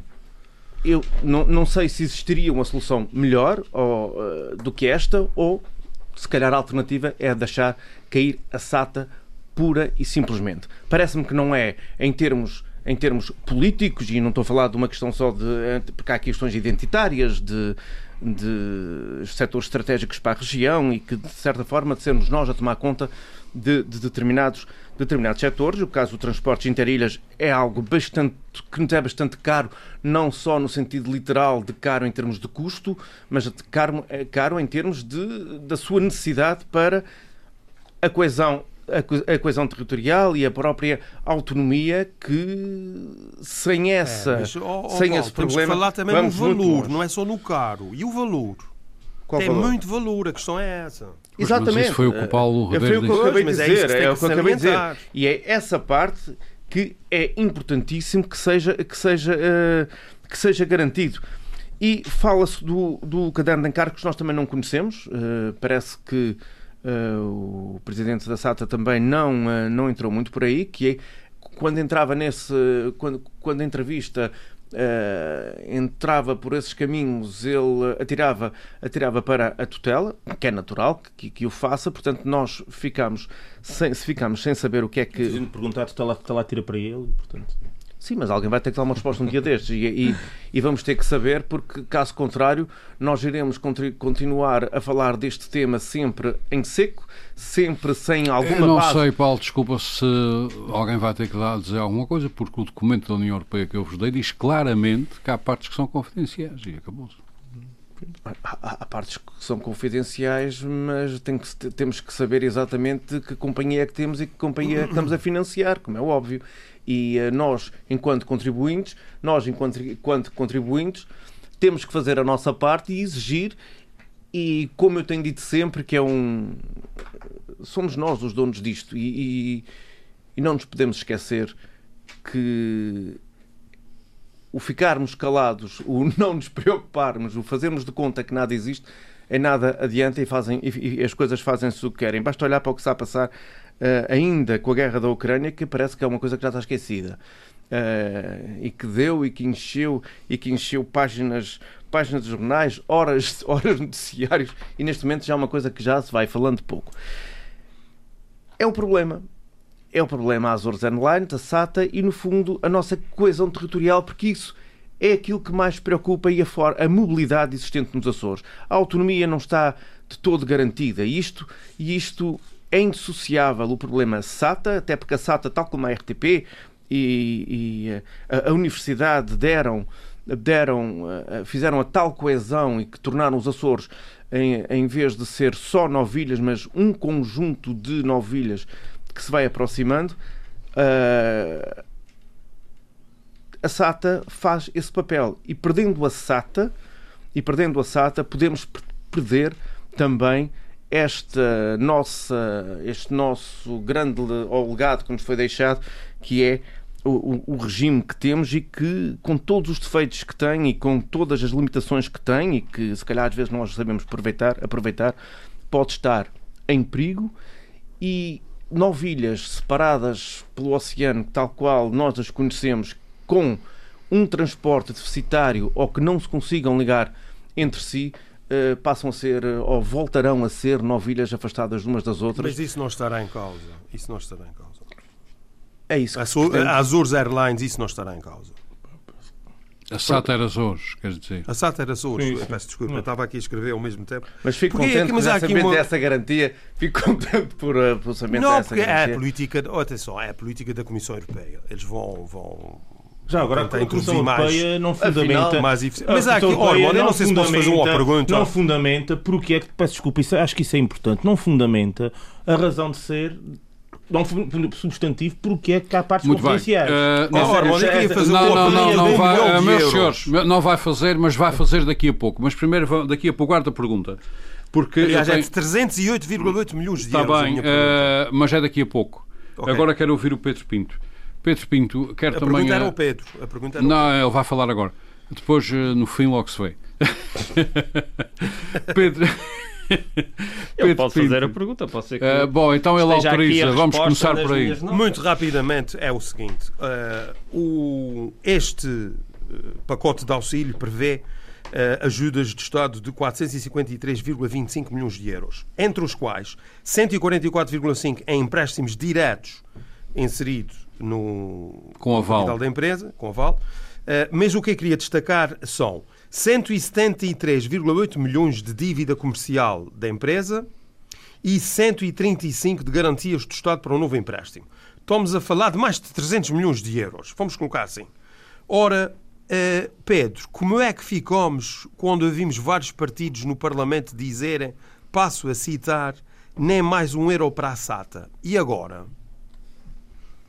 [SPEAKER 4] eu não, não sei se existiria uma solução melhor ou, uh, do que esta ou se calhar a alternativa é deixar cair a SATA pura e simplesmente. Parece-me que não é em termos em termos políticos, e não estou a falar de uma questão só de. porque há questões identitárias, de, de setores estratégicos para a região e que, de certa forma, de sermos nós a tomar conta de, de determinados, determinados setores. O caso do transporte interilhas é algo bastante, que nos é bastante caro, não só no sentido literal de caro em termos de custo, mas de caro, é caro em termos de, da sua necessidade para a coesão a coesão territorial e a própria autonomia que sem essa é, mas, oh, sem esse problema
[SPEAKER 3] que falar também no valor não é só no caro. E o valor Qual tem valor? muito valor a questão é essa
[SPEAKER 4] Exatamente. Mas
[SPEAKER 1] isso foi o que o Paulo
[SPEAKER 4] Ribeiro Foi o que eu acabei de dizer. É, é o que eu acabei de dizer. E é essa parte que é importantíssimo que seja, que seja, uh, que seja garantido. E fala-se do, do caderno de encargos que nós também não conhecemos. Uh, parece que uh, o presidente da SATA também não, não entrou muito por aí, que é quando entrava nesse. Quando, quando a entrevista Uh, entrava por esses caminhos, ele atirava, atirava para a tutela, que é natural que, que o faça, portanto nós ficamos sem, se ficamos sem saber o que é que...
[SPEAKER 2] Se perguntar, a tutela, a tutela atira para ele, portanto...
[SPEAKER 4] Sim, mas alguém vai ter que dar uma resposta um dia destes e, e, e, vamos ter que saber, porque caso contrário, nós iremos continuar a falar deste tema sempre em seco, sempre sem alguma
[SPEAKER 1] Eu não
[SPEAKER 4] base.
[SPEAKER 1] sei, Paulo, desculpa se alguém vai ter que dar, dizer alguma coisa, porque o documento da União Europeia que eu vos dei diz claramente que há partes que são confidenciais e acabou-se.
[SPEAKER 4] Há, há, partes que são confidenciais, mas tem que, temos que saber exatamente que companhia é que temos e que companhia é que estamos a financiar, como é óbvio. E uh, nós, enquanto contribuintes, nós, enquanto, enquanto contribuintes, temos que fazer a nossa parte e exigir. E como eu tenho dito sempre, que é um. Somos nós os donos disto. E, e, e não nos podemos esquecer que o ficarmos calados, o não nos preocuparmos, o fazermos de conta que nada existe, em nada adianta e, fazem, e, e as coisas fazem-se o que querem. Basta olhar para o que está a passar ainda com a guerra da Ucrânia, que parece que é uma coisa que já está esquecida. Uh, e que deu e que encheu e que encheu páginas páginas de jornais, horas, horas noticiários e neste momento já é uma coisa que já se vai falando pouco. É o problema. É o problema Azores Airlines, da SATA e, no fundo, a nossa coesão territorial, porque isso é aquilo que mais preocupa e a, a mobilidade existente nos Açores. A autonomia não está de todo garantida. E isto, e isto é indissociável o problema SATA, até porque a SATA, tal como a RTP e, e eh, a, a, Universidade deram, deram, eh, fizeram a tal coesão e que tornaram os Açores, em, em vez de ser só novilhas, mas um conjunto de novilhas que se vai aproximando, uh, a SATA faz esse papel. E perdendo a SATA, e perdendo a SATA, podemos perder também esta nossa, este nosso grande legado que nos foi deixado, que é o, o, regime que temos e que, com todos os defeitos que tem e com todas as limitações que tem e que se calhar às vezes nós sabemos aproveitar, aproveitar pode estar em perigo. E novilhas separadas pelo oceano, tal qual nós as conhecemos, com um transporte deficitário ou que não se consigam ligar entre si, uh, passam a ser uh, ou voltarão a ser novilhas afastadas umas das outras.
[SPEAKER 3] Mas isso não estará em causa. Isso não estará em causa.
[SPEAKER 4] É isso.
[SPEAKER 3] A, a Azores Airlines, isso não estará em causa.
[SPEAKER 1] A SATA era Azores, quer dizer.
[SPEAKER 3] A SATA era Azores, peço desculpa, eu estava aqui a escrever ao mesmo tempo.
[SPEAKER 4] Mas fico porque, contente mas por uma... dessa garantia, fico contente por, uh, por saber
[SPEAKER 3] não,
[SPEAKER 4] dessa garantia. Não, porque
[SPEAKER 3] é a política, oh, atenção, é a política da Comissão Europeia. Eles vão, vão
[SPEAKER 2] já agora a Comissão Europeia não fundamenta.
[SPEAKER 3] mais mas há aqui, olha, eu não sei se posso fazer uma pergunta.
[SPEAKER 2] Não fundamenta, porque é que, peço desculpa, isso, acho que isso é importante, não fundamenta a razão de ser não substantivo porque é que há partes
[SPEAKER 1] Muito
[SPEAKER 2] confidenciais.
[SPEAKER 1] Uh, não, não, não, não, não, vai, uh, meus senhores, não vai fazer, mas vai fazer daqui a pouco. Mas primeiro, daqui a pouco, guarda a pergunta. Porque
[SPEAKER 3] Aliás, tenho... é de 308,8 milhões de
[SPEAKER 1] Está
[SPEAKER 3] euros.
[SPEAKER 1] Está bem, uh, mas é daqui a pouco. Okay. Agora quero ouvir o Pedro Pinto. Pedro Pinto quer
[SPEAKER 3] a
[SPEAKER 1] também.
[SPEAKER 3] Pergunta era o Pedro. A pergunta
[SPEAKER 1] não, ele vai falar agora. Depois, eh, no fim, logo se vê. Pedro.
[SPEAKER 5] Eu posso Pinto. fazer a pergunta, pode ser que.
[SPEAKER 1] Uh, bom, então ele autoriza. Vamos começar por aí.
[SPEAKER 3] Muito rapidamente é o seguinte: uh, o, este pacote de auxílio prevê uh, ajudas de Estado de 453,25 milhões de euros, entre os quais 144,5 em empréstimos diretos inseridos no
[SPEAKER 1] com aval.
[SPEAKER 3] capital da empresa, com aval, mas o que eu queria destacar são 173,8 milhões de dívida comercial da empresa e 135 de garantias do Estado para um novo empréstimo. Estamos a falar de mais de 300 milhões de euros. Vamos colocar assim. Ora, uh, Pedro, como é que ficamos quando ouvimos vários partidos no Parlamento dizerem, passo a citar, nem mais um euro para a SATA? E agora?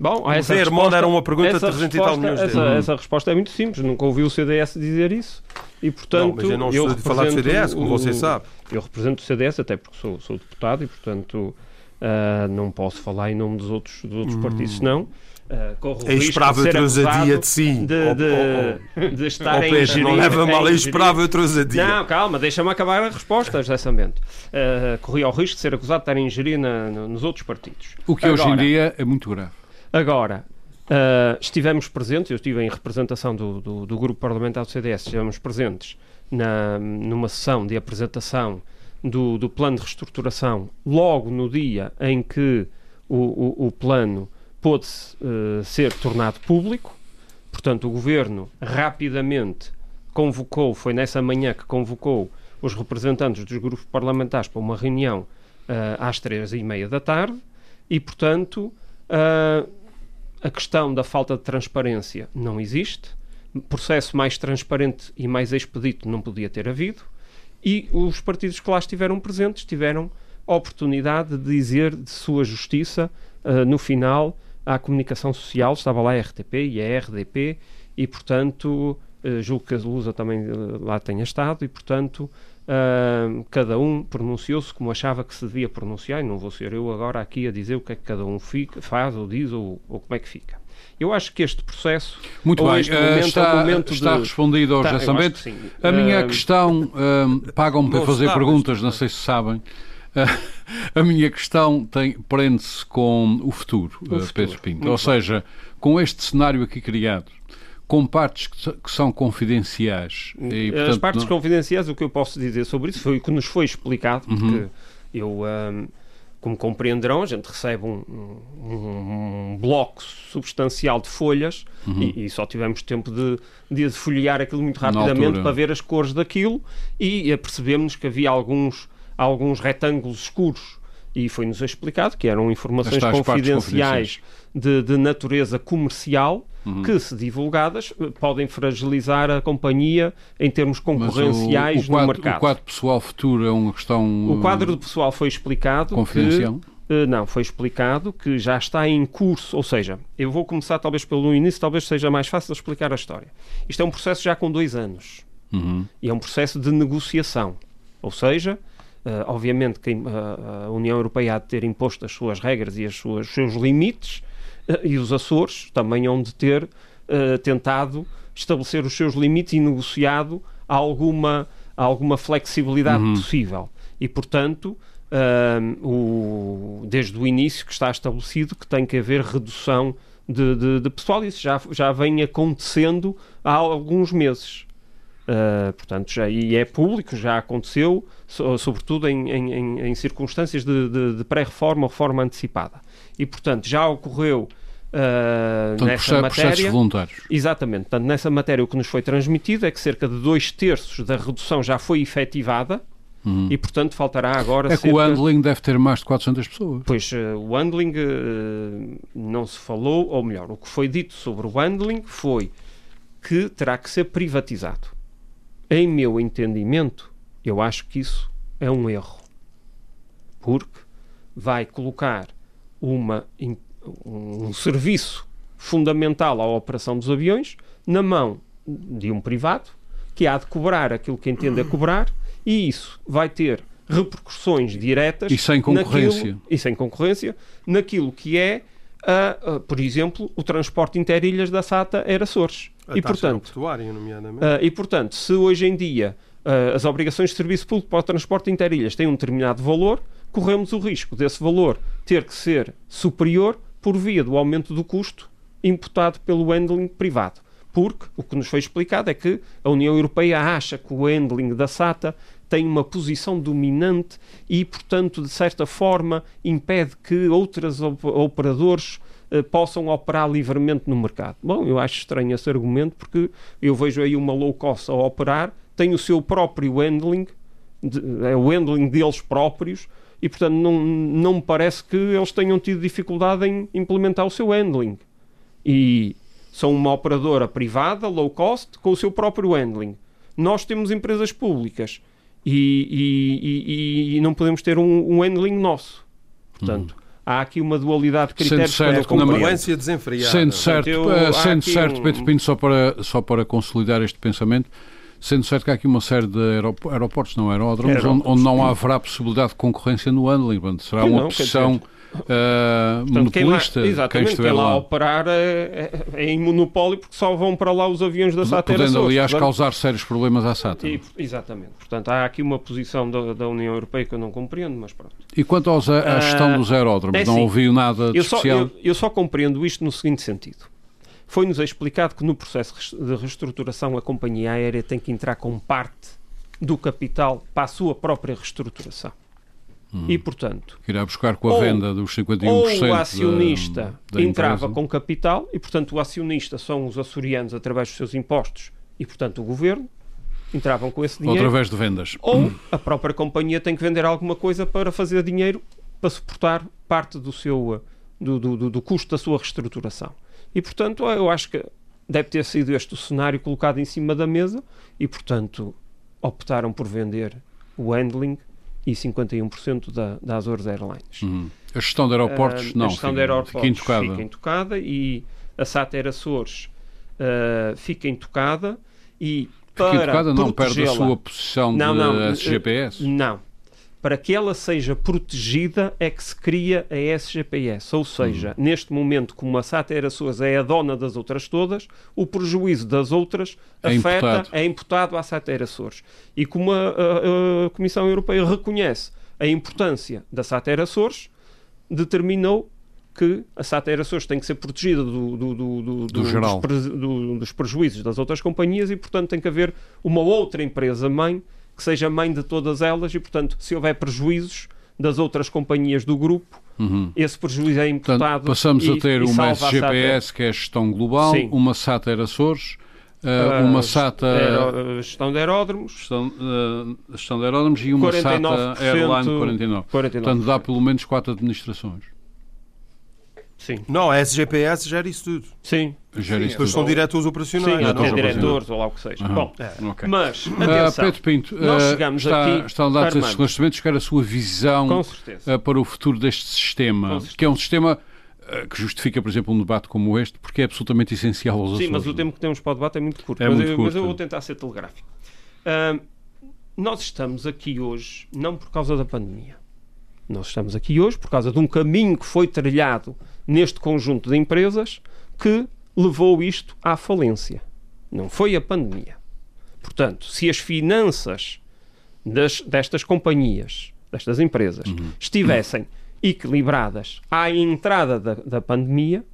[SPEAKER 5] Bom, o essa resposta,
[SPEAKER 3] era uma pergunta de 300
[SPEAKER 5] e tal
[SPEAKER 3] milhões
[SPEAKER 5] de essa, essa resposta é muito simples. Nunca ouvi o CDS dizer isso. E, portanto, não,
[SPEAKER 3] mas eu não estou a falar do CDS, como você sabe.
[SPEAKER 5] Eu represento o CDS, até porque sou, sou deputado e, portanto, uh, não posso falar em nome dos outros, dos outros hum. partidos, senão. Uh, corro
[SPEAKER 3] eu esperava a ousadia de si.
[SPEAKER 5] De, de, de estar oh, Pedro,
[SPEAKER 3] não leva mal, eu esperava outra ousadia.
[SPEAKER 5] Não, calma, deixa-me acabar a resposta, justamente. Uh, corri ao risco de ser acusado de estar a ingerir na, nos outros partidos.
[SPEAKER 1] O que Agora, hoje em dia é muito grave.
[SPEAKER 5] Agora, uh, estivemos presentes, eu estive em representação do, do, do, grupo parlamentar do CDS, estivemos presentes na, numa sessão de apresentação do, do plano de reestruturação, logo no dia em que o, o, o plano pôde uh, ser tornado público. Portanto, o governo rapidamente convocou, foi nessa manhã que convocou os representantes dos grupos parlamentares para uma reunião uh, às três e meia da tarde e, portanto, uh, a questão da falta de transparência não existe. Processo mais transparente e mais expedito não podia ter havido. E os partidos que lá estiveram presentes tiveram a oportunidade de dizer de sua justiça uh, no final à comunicação social. Estava lá a RTP e a RDP, e portanto, uh, julgo que a Lusa também uh, lá tenha estado, e portanto, Uh, cada um pronunciou-se como achava que se devia pronunciar, e não vou ser eu agora aqui a dizer o que é que cada um fica, faz ou diz ou, ou como é que fica. Eu acho que este processo.
[SPEAKER 1] Muito bem, este momento está, é um momento está de... respondido ao tá, Jaçambete. A minha uh, questão, uh, pagam-me para fazer perguntas, não sei se sabem. a minha questão prende-se com o futuro, o futuro. Pedro Pinto. Muito Ou seja, com este cenário aqui criado, com partes que, são confidenciais.
[SPEAKER 5] E, portanto, As partes não... confidenciais, o que eu posso dizer sobre isso foi o que nos foi explicado, uhum. porque eu, um, como compreenderão, a gente recebe um, um, um bloco substancial de folhas uhum. e, e, só tivemos tempo de, de folhear aquilo muito rapidamente para ver as cores daquilo e percebemos que havia alguns, alguns retângulos escuros e foi-nos explicado que eram informações confidenciais, de, de natureza comercial uhum. que, se divulgadas, podem fragilizar a companhia em termos concorrenciais o, o quadro, no mercado.
[SPEAKER 1] O quadro pessoal futuro é uma questão.
[SPEAKER 5] O quadro pessoal foi explicado.
[SPEAKER 1] Confidencial?
[SPEAKER 5] Que, eh, não, foi explicado que já está em curso, ou seja, eu vou começar talvez pelo início, talvez seja mais fácil explicar a história. Isto é um processo já com dois anos uhum. e é um processo de negociação, ou seja, Uh, obviamente que a, a União Europeia há de ter imposto as suas regras e as suas, os seus limites, e os Açores também hão de ter uh, tentado estabelecer os seus limites e negociado alguma, alguma flexibilidade uhum. possível. E, portanto, uh, o, desde o início que está estabelecido que tem que haver redução de, de, de pessoal, isso já, já vem acontecendo há alguns meses. Uh, portanto, já, e é público, já aconteceu, so, sobretudo em, em, em, circunstâncias de, de, de pré-reforma ou reforma antecipada. E, portanto, já ocorreu Uh,
[SPEAKER 1] nessa matéria. voluntários.
[SPEAKER 5] Exatamente. Portanto, nessa matéria o que nos foi transmitido é que cerca de dois terços da redução já foi efetivada uhum. e, portanto, faltará agora.
[SPEAKER 1] É
[SPEAKER 5] cerca...
[SPEAKER 1] que o handling deve ter mais de 400 pessoas.
[SPEAKER 5] Pois, uh, o handling uh, não se falou, ou melhor, o que foi dito sobre o handling foi que terá que ser privatizado. Em meu entendimento, eu acho que isso é um erro. Porque vai colocar uma um serviço fundamental à operação dos aviões na mão de um privado que há de cobrar aquilo que entende a cobrar e isso vai ter repercussões diretas
[SPEAKER 1] e sem concorrência
[SPEAKER 5] naquilo, e sem concorrência naquilo que é uh, uh, por exemplo o transporte interilhas da SATA era Açores
[SPEAKER 3] e portanto uh,
[SPEAKER 5] e portanto se hoje em dia as obrigações de serviço público para o transporte interilhas têm um determinado valor corremos o risco desse valor ter que ser superior por via do aumento do custo imputado pelo handling privado. Porque o que nos foi explicado é que a União Europeia acha que o handling da SATA tem uma posição dominante e, portanto, de certa forma, impede que outros operadores uh, possam operar livremente no mercado. Bom, eu acho estranho esse argumento porque eu vejo aí uma low cost a operar, tem o seu próprio handling, de, é o handling deles próprios, e portanto não, não me parece que eles tenham tido dificuldade em implementar o seu handling. E são uma operadora privada, low cost, com o seu próprio handling. Nós temos empresas públicas e, e, e, e não podemos ter um, um handling nosso. Portanto, hum. Há aqui uma dualidade de critérios
[SPEAKER 1] sendo certo,
[SPEAKER 3] que é a concorrência desenfreada.
[SPEAKER 1] Sendo certo, eu, uh, sendo certo um... Pedro Pinto, só para, só para consolidar este pensamento, sendo certo que há aqui uma série de aeroportos, não aeródromos, aeroportos, onde, onde, não haverá possibilidade de concorrência no handling. Será uma não, opção... Dizer, uh, Portanto, monopolista.
[SPEAKER 5] Quem lá, quem, quem lá, lá operar é, é, é, em monopólio porque só vão para lá os aviões da SATA.
[SPEAKER 1] Podendo, aliás, portanto, causar sérios problemas à SATA. E,
[SPEAKER 5] exatamente. Portanto, há aqui uma posição da, da, União Europeia que eu não compreendo, mas pronto.
[SPEAKER 1] E quanto aos, à gestão uh, dos aeródromos, é não assim, ouviu nada de
[SPEAKER 5] eu
[SPEAKER 1] especial?
[SPEAKER 5] Só, eu, eu só compreendo isto no seguinte sentido. Foi-nos explicado que no processo de reestruturação a companhia aérea tem que entrar com parte do capital para a sua própria reestruturação. Hum. E, portanto...
[SPEAKER 1] Que irá buscar com a ou, venda dos 51%
[SPEAKER 5] Ou o acionista da, da entrava com capital, e, portanto, o acionista são os açorianos através dos seus impostos, e, portanto, o governo, entravam com esse dinheiro.
[SPEAKER 1] Ou através de vendas.
[SPEAKER 5] Ou a própria companhia tem que vender alguma coisa para fazer dinheiro, para suportar parte do seu... Do, do, do custo da sua reestruturação. E, portanto, eu acho que deve ter sido este o cenário colocado em cima da mesa e, portanto, optaram por vender o handling e 51% da, da Azores Airlines.
[SPEAKER 1] Uhum. A gestão de aeroportos, uh, não,
[SPEAKER 5] a gestão fica, de aeroportos fica intocada. fica intocada e a SATA Açores uh, fica intocada e
[SPEAKER 1] para fica intocada, não perde a sua posição não, de não, SGPS?
[SPEAKER 5] Não, para que ela seja protegida é que se cria a SGPS. Ou seja, uhum. neste momento, como a SATA Açores é a dona das outras todas, o prejuízo das outras é afeta, imputado. é imputado à SATA Açores. E como a, a, a, Comissão Europeia reconhece a importância da SATA Açores, determinou que a SATA Açores tem que ser protegida do, do, do, do dos, pre, dos prejuízos das outras companhias e, portanto, tem que haver uma outra empresa-mãe que seja mãe de todas elas e, portanto, se houver prejuízos das outras companhias do grupo, uhum. esse prejuízo é imputado. Portanto,
[SPEAKER 1] passamos
[SPEAKER 5] e,
[SPEAKER 1] a ter uma SGPS, que é a gestão global, Sim. uma SATA Açores, Uh, uma SATA.
[SPEAKER 5] Aero, gestão de aeródromos.
[SPEAKER 1] Gestão, uh, gestão de aeródromos e uma SATA Airline 49. 49. Portanto, dá pelo menos quatro administrações.
[SPEAKER 5] Sim.
[SPEAKER 3] Não, a SGPS gera isso tudo.
[SPEAKER 5] Sim.
[SPEAKER 1] Gera isso
[SPEAKER 3] Depois são diretores operacionais.
[SPEAKER 5] Sim, até diretores ou lá o que seja. Uhum. Bom, é. okay. mas,
[SPEAKER 1] ah, atenção, uh, Pedro Pinto, nós chegamos está, aqui... Estão dados esses esclarecimentos, quer a sua visão uh, para o futuro deste sistema, que é um sistema uh, que justifica, por exemplo, um debate como este, porque é absolutamente essencial aos
[SPEAKER 5] Sim, mas o tempo que temos para o debate é muito curto. É mas, muito eu, curto. mas eu vou tentar ser telegráfico. nós estamos aqui hoje não por causa da pandemia. Nós estamos aqui hoje por causa de um caminho que foi trilhado neste conjunto de empresas que levou isto à falência. Não foi a pandemia. Portanto, se as finanças das, destas companhias, destas empresas, uhum. estivessem equilibradas à entrada da, da pandemia,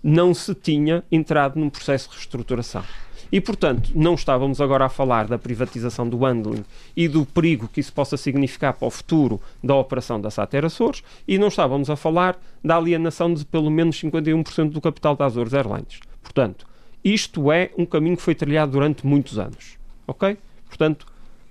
[SPEAKER 5] não se tinha entrado num processo de reestruturação. E, portanto, não estávamos agora a falar da privatização do handling e do perigo que isso possa significar para o futuro da operação da Sater Açores e não estávamos a falar da alienação de pelo menos 51% do capital da Azores Airlines. Portanto, isto é um caminho que foi trilhado durante muitos anos. Ok? Portanto,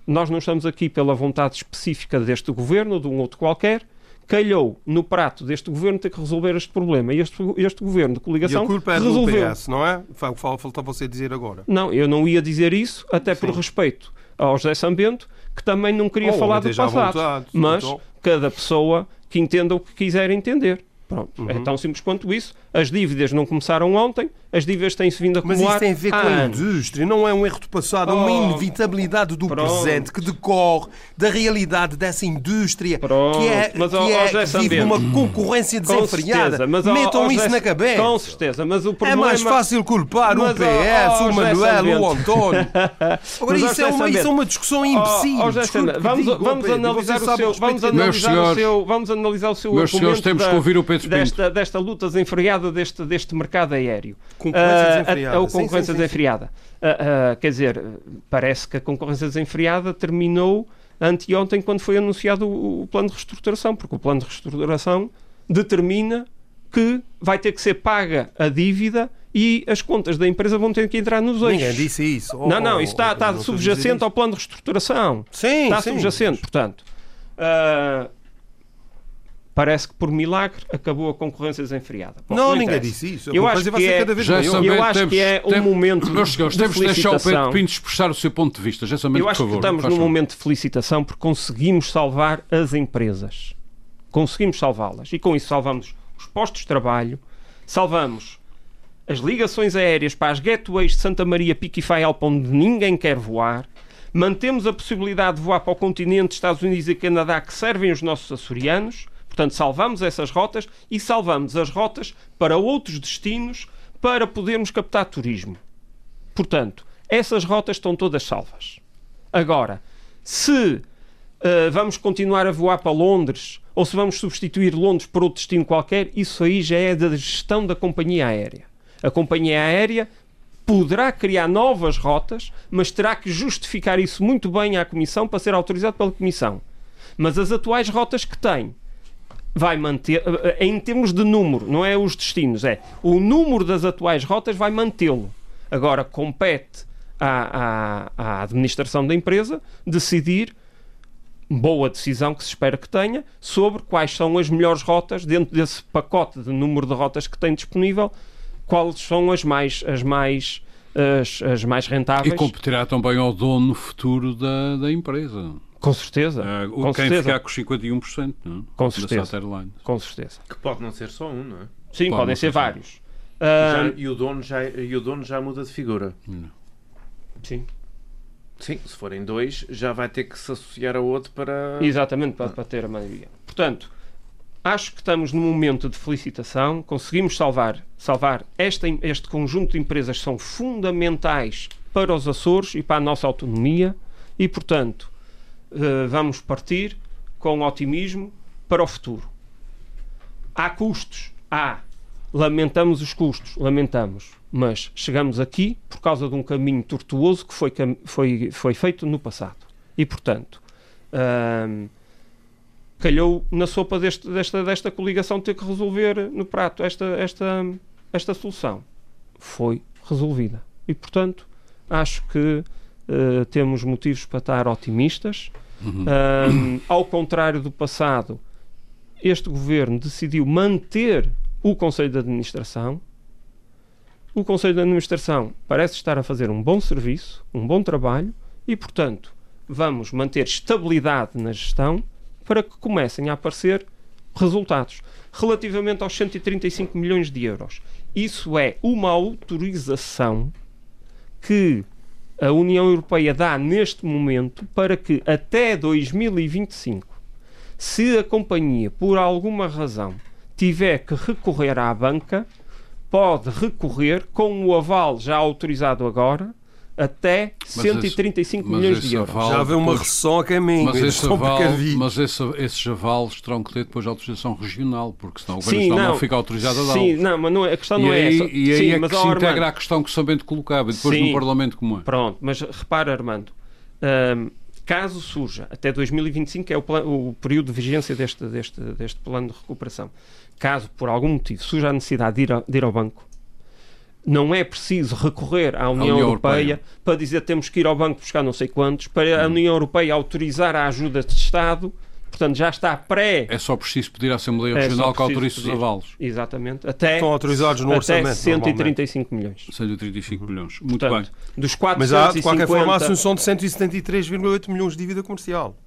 [SPEAKER 5] nós não estamos aqui pela vontade específica deste governo ou de um outro qualquer, calhou no prato deste governo ter que resolver este problema. E este, este governo de coligação e a culpa é resolveu.
[SPEAKER 3] do PS, não é? Falta você dizer agora.
[SPEAKER 5] Não, eu não ia dizer isso, até por respeito ao José Sambento, que também não queria oh, falar do passado. Vontade, mas então... cada pessoa que entenda o que quiser entender. Pronto, uhum. é tão simples quanto isso. As dívidas não começaram ontem, as dívidas têm-se vindo a acumular.
[SPEAKER 3] Mas isso tem a ver com a indústria, não é um erro do passado, oh, é uma oh, inevitabilidade do pronto. presente que decorre da realidade dessa indústria
[SPEAKER 5] pronto.
[SPEAKER 3] que, é,
[SPEAKER 5] mas,
[SPEAKER 3] que, é, que vive numa concorrência desenfreada. Mas, Metam isso na cabeça.
[SPEAKER 5] Com certeza, mas o
[SPEAKER 3] é
[SPEAKER 5] problema...
[SPEAKER 3] É mais fácil culpar mas, o PS, o Manuel, o António. Agora, isso é, uma, isso é uma discussão imbecil.
[SPEAKER 5] vamos, vamos analisar o seu... Vamos analisar o seu... Vamos analisar o seu
[SPEAKER 1] Meus senhores, temos que ouvir o Pedro
[SPEAKER 5] Pinto. Desta luta desenfreada deste, deste mercado aéreo.
[SPEAKER 3] Concorrência uh, desenfreada. A, a,
[SPEAKER 5] concorrência sim, sim, desenfreada. Uh, uh, quer dizer, parece que a concorrência desenfreada terminou anteontem quando foi anunciado o, o plano de reestruturação, porque o plano de reestruturação determina que vai ter que ser paga a dívida e as contas da empresa vão ter que entrar nos eixos.
[SPEAKER 3] Ninguém disse isso.
[SPEAKER 5] Oh, não, não, isso está, está subjacente ao plano de reestruturação.
[SPEAKER 3] Sim,
[SPEAKER 5] Está
[SPEAKER 3] sim.
[SPEAKER 5] subjacente, portanto. Uh, parece que por milagre acabou a concorrência desenfreada.
[SPEAKER 3] Bom, não, ninguém disse isso.
[SPEAKER 5] Eu acho, que é,
[SPEAKER 3] já
[SPEAKER 5] eu acho
[SPEAKER 1] temos,
[SPEAKER 5] que é um
[SPEAKER 1] temos,
[SPEAKER 5] momento
[SPEAKER 1] meus senhores,
[SPEAKER 5] de
[SPEAKER 1] temos de deixar o Pedro
[SPEAKER 5] Pinto
[SPEAKER 1] expressar o seu ponto de vista. Já
[SPEAKER 5] eu acho
[SPEAKER 1] por favor,
[SPEAKER 5] que estamos num momento de felicitação porque conseguimos salvar as empresas. Conseguimos salvá-las. E com isso salvamos os postos de trabalho, salvamos as ligações aéreas para as gateways de Santa Maria, Pico e Faial, para onde ninguém quer voar, mantemos a possibilidade de voar para o continente, Estados Unidos e Canadá, que servem os nossos açorianos, portanto, salvamos essas rotas e salvamos as rotas para outros destinos para podermos captar turismo. Portanto, essas rotas estão todas salvas. Agora, se uh, vamos continuar a voar para Londres ou se vamos substituir Londres por outro destino qualquer, isso aí já é da gestão da companhia aérea. A companhia aérea poderá criar novas rotas, mas terá que justificar isso muito bem à Comissão para ser autorizado pela Comissão. Mas as atuais rotas que tem, vai manter, eh, em termos de número, não é os destinos, é o número das atuais rotas vai mantê-lo. Agora compete à, à, à administração da empresa decidir boa decisão que se espera que tenha sobre quais são as melhores rotas dentro desse pacote de número de rotas que tem disponível quais são as mais, as mais, as, as mais rentáveis.
[SPEAKER 1] E competirá também ao dono futuro da, da empresa.
[SPEAKER 5] Com certeza.
[SPEAKER 1] Uh,
[SPEAKER 5] com
[SPEAKER 1] quem
[SPEAKER 5] certeza.
[SPEAKER 1] ficar com 51%, não é?
[SPEAKER 5] Com certeza. Com certeza.
[SPEAKER 4] Que pode não ser só um, não é?
[SPEAKER 5] Sim,
[SPEAKER 1] Pode
[SPEAKER 5] podem
[SPEAKER 1] não
[SPEAKER 5] ser
[SPEAKER 1] ser
[SPEAKER 5] vários.
[SPEAKER 4] Já-
[SPEAKER 5] Ah,
[SPEAKER 4] e, o dono já, e o dono já muda de figura.
[SPEAKER 5] sim,
[SPEAKER 4] Sim, se forem dois, já vai ter que se associar a outro para.
[SPEAKER 5] exatamente, para, para ter a maioria. Portanto, acho que estamos num momento de felicitação, conseguimos salvar, salvar esta, este conjunto de empresas que são fundamentais para os Açores e para a nossa autonomia e, portanto, eh, vamos partir com otimismo para o futuro. Há custos? Há. Lamentamos os custos, lamentamos. Mas chegamos aqui por causa de um caminho tortuoso que foi, foi, foi feito no passado. E, portanto, ahm, calhou na sopa deste- desta, desta coligação ter que resolver no prato esta, esta, esta solução. Foi resolvida. E, portanto, acho que eh, temos motivos para estar otimistas. Ahm, ao contrário do passado, este governo decidiu manter o Conselho de Administração. O Conselho de Administração parece estar a fazer um bom serviço, um bom trabalho e, portanto, vamos manter estabilidade na gestão para que comecem a aparecer resultados. Relativamente aos 135 milhões de euros, isso é uma autorização que a União Europeia dá neste momento para que até 2025, se a companhia, por alguma razão, tiver que recorrer à banca, pode recorrer com o aval já autorizado agora até
[SPEAKER 1] Mas
[SPEAKER 5] 135
[SPEAKER 1] esse- mas
[SPEAKER 5] milhões de euros.
[SPEAKER 1] aval-
[SPEAKER 3] Já havia uma recessão a caminho.
[SPEAKER 1] Mas,
[SPEAKER 3] eles
[SPEAKER 1] esse
[SPEAKER 3] estão
[SPEAKER 1] aval, mas esse, esses avalos terão que ter depois autorização regional, porque senão o Governo
[SPEAKER 5] não.
[SPEAKER 1] não fica autorizado a dar.
[SPEAKER 5] Sim, não, mas não é- a questão não
[SPEAKER 1] e
[SPEAKER 5] é
[SPEAKER 1] aí,
[SPEAKER 5] essa.
[SPEAKER 1] e aí
[SPEAKER 5] Sim,
[SPEAKER 1] é
[SPEAKER 5] mas,
[SPEAKER 1] que se
[SPEAKER 5] Armando,
[SPEAKER 1] integra a questão que o Sambento colocava, e depois
[SPEAKER 5] Sim.
[SPEAKER 1] no Parlamento como é.
[SPEAKER 5] Pronto, mas repara, Armando, hum, caso surja até 2025, que é o, pla- o período de vigência deste, deste, deste plano de recuperação, caso por algum motivo surja a necessidade de ir, a- de ir ao banco, não é preciso recorrer à União,
[SPEAKER 1] União
[SPEAKER 5] Europeia,
[SPEAKER 1] Europeia.
[SPEAKER 5] para dizer temos que ir ao banco buscar não sei quantos, para a União Europeia autorizar a ajuda de Estado, portanto já está pré.
[SPEAKER 1] É só preciso pedir à Assembleia
[SPEAKER 5] É
[SPEAKER 1] Regional que
[SPEAKER 5] preciso
[SPEAKER 1] autorize os avalos.
[SPEAKER 5] Exatamente, até,
[SPEAKER 3] Estão autorizados no
[SPEAKER 5] até
[SPEAKER 3] orçamento. normalmente.
[SPEAKER 5] 135 milhões.
[SPEAKER 1] 135 milhões. Muito
[SPEAKER 5] Portanto,
[SPEAKER 1] bem.
[SPEAKER 5] dos
[SPEAKER 3] Mas há, de
[SPEAKER 5] 450...
[SPEAKER 3] qualquer forma, a assunção de 173,8 milhões de dívida comercial.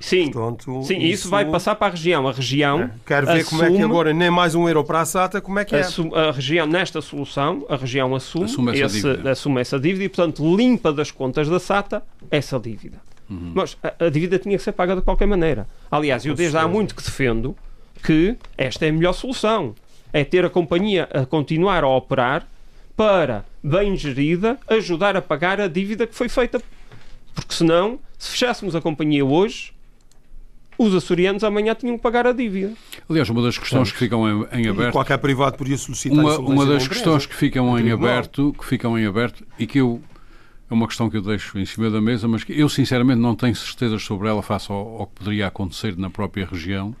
[SPEAKER 5] Sim,
[SPEAKER 3] Portanto,
[SPEAKER 5] Sim, isso, vai passar para a região. A região.
[SPEAKER 3] Quero ver como é que
[SPEAKER 5] assume-
[SPEAKER 3] agora, nem mais um euro para a SATA, como é que é?
[SPEAKER 5] assume- a região, nesta solução, a região assume,
[SPEAKER 1] Assume essa
[SPEAKER 5] esse-
[SPEAKER 1] dívida.
[SPEAKER 5] assume essa dívida e, portanto, limpa das contas da SATA essa dívida.
[SPEAKER 1] Uhum.
[SPEAKER 5] Mas a, a dívida tinha que ser paga de qualquer maneira. Aliás, eu desde há muito que defendo que esta é a melhor solução. É ter a companhia a continuar a operar para, bem gerida, ajudar a pagar a dívida que foi feita. Porque senão, se fechássemos a companhia hoje, os açorianos amanhã tinham que pagar a dívida.
[SPEAKER 1] Aliás, uma das questões que ficam em, em
[SPEAKER 3] E
[SPEAKER 1] aberto
[SPEAKER 3] qualquer privado podia solicitar
[SPEAKER 1] uma, uma
[SPEAKER 3] da
[SPEAKER 1] das questões que ficam em aberto, que ficam em aberto e que eu é uma questão que eu deixo em cima da mesa, mas que eu sinceramente não tenho certezas sobre ela face ao, ao que poderia acontecer na própria região,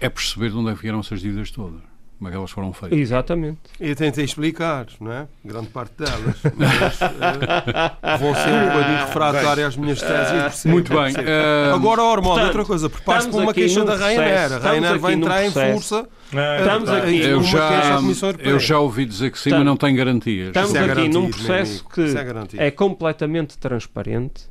[SPEAKER 1] é perceber de onde é que vieram essas dívidas todas. Como é que elas foram feitas.
[SPEAKER 5] Exatamente.
[SPEAKER 3] Eu tentei explicar, não é? Grande parte delas. Mas, uh, vão ser um bocadinho refratárias às minhas teses.
[SPEAKER 1] Muito bem. Uh,
[SPEAKER 3] Agora, Ormond, outra coisa. Prepare-se para uma queixa da Ryanair. A Ryanair vai entrar em força.
[SPEAKER 5] Estamos aqui
[SPEAKER 1] eu já, eu já ouvi dizer que sim, mas não tem garantias.
[SPEAKER 5] Estamos é aqui num processo que é, é completamente transparente.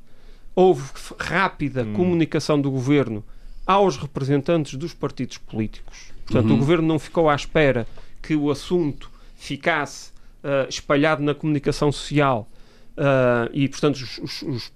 [SPEAKER 5] Houve rápida hum. comunicação do governo aos representantes dos partidos políticos. Portanto, uhum. o governo não ficou à espera que o assunto ficasse uh, espalhado na comunicação social uh, e, portanto, os, os,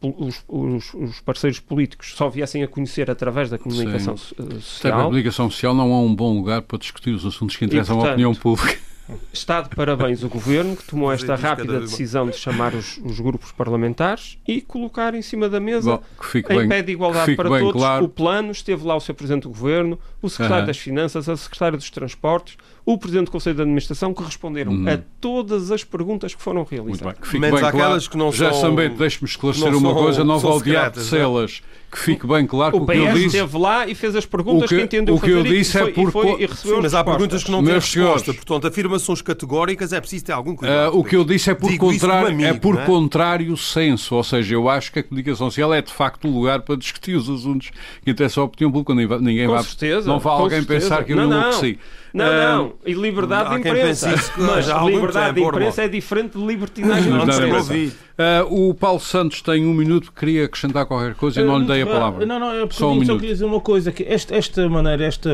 [SPEAKER 5] os, os, parceiros políticos só viessem a conhecer através da comunicação Sim. Social.
[SPEAKER 1] A comunicação social não é um bom lugar para discutir os assuntos que interessam e, portanto, à opinião pública.
[SPEAKER 5] Está de parabéns o Governo que tomou esta rápida decisão de chamar os, os, grupos parlamentares e colocar em cima da mesa, Bom, em bem, pé de igualdade para todos, claro. o plano. Esteve lá o Sr. Presidente do Governo, o Secretário uhum. das Finanças, a Secretária dos Transportes, o Presidente do Conselho de Administração, que responderam uhum. a todas as perguntas que foram realizadas. Muito
[SPEAKER 1] bem, que fique Menos bem claro. Que não Já são, deixe-me esclarecer uma coisa, não vou ao diabo de celas. Que fique bem claro
[SPEAKER 5] o que o que eu disse... esteve lá e fez as perguntas que, que entendeu
[SPEAKER 1] o que eu disse é por...
[SPEAKER 5] e, e Sim,
[SPEAKER 3] mas há perguntas que não têm resposta. Portanto, afirmações categóricas é preciso ter algum cuidado.
[SPEAKER 1] Uh, o que eu disse é por, contrário, amigo, é por é? contrário senso. Ou seja, eu acho que a comunicação social é de facto o lugar para discutir os assuntos que interessam a opinião pública. Ninguém
[SPEAKER 5] com
[SPEAKER 1] vai...
[SPEAKER 5] certeza,
[SPEAKER 1] não vai alguém certeza. pensar que eu não, enlouqueci.
[SPEAKER 5] Não, não. E liberdade de imprensa. Mas liberdade de imprensa é diferente de libertinagem de imprensa.
[SPEAKER 1] Uh, o Paulo Santos tem um minuto, queria acrescentar qualquer coisa e não lhe dei a palavra.
[SPEAKER 2] Não, não, eu só, um só queria dizer uma coisa, que esta, esta maneira, esta,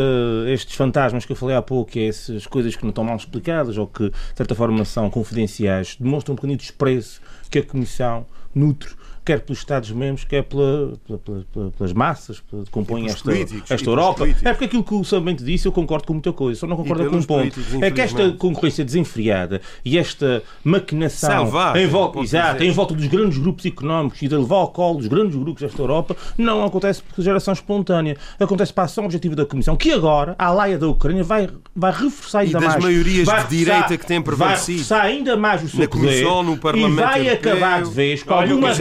[SPEAKER 2] estes fantasmas que eu falei há pouco, é essas coisas que não estão mal explicadas ou que, de certa forma, são confidenciais, demonstram um bocadinho de desprezo que a Comissão nutre quer pelos Estados-membros, quer pela, pela, pela, pelas massas que compõem esta, esta Europa. É porque aquilo que o Sambento disse, eu concordo com muita coisa, só não concordo com um ponto. É que esta concorrência desenfreada e esta maquinação Selvagem, em, volta, exato, em volta dos grandes grupos económicos e de levar ao colo dos grandes grupos desta Europa não acontece por geração espontânea. Acontece para a ação objetiva da Comissão, que agora, a laia da Ucrânia, vai, vai reforçar ainda mais.
[SPEAKER 3] E das maiorias de direita que têm prevalecido.
[SPEAKER 2] Vai reforçar ainda mais o seu poder
[SPEAKER 3] Comissão, no Parlamento
[SPEAKER 2] e vai acabar de vez com alguma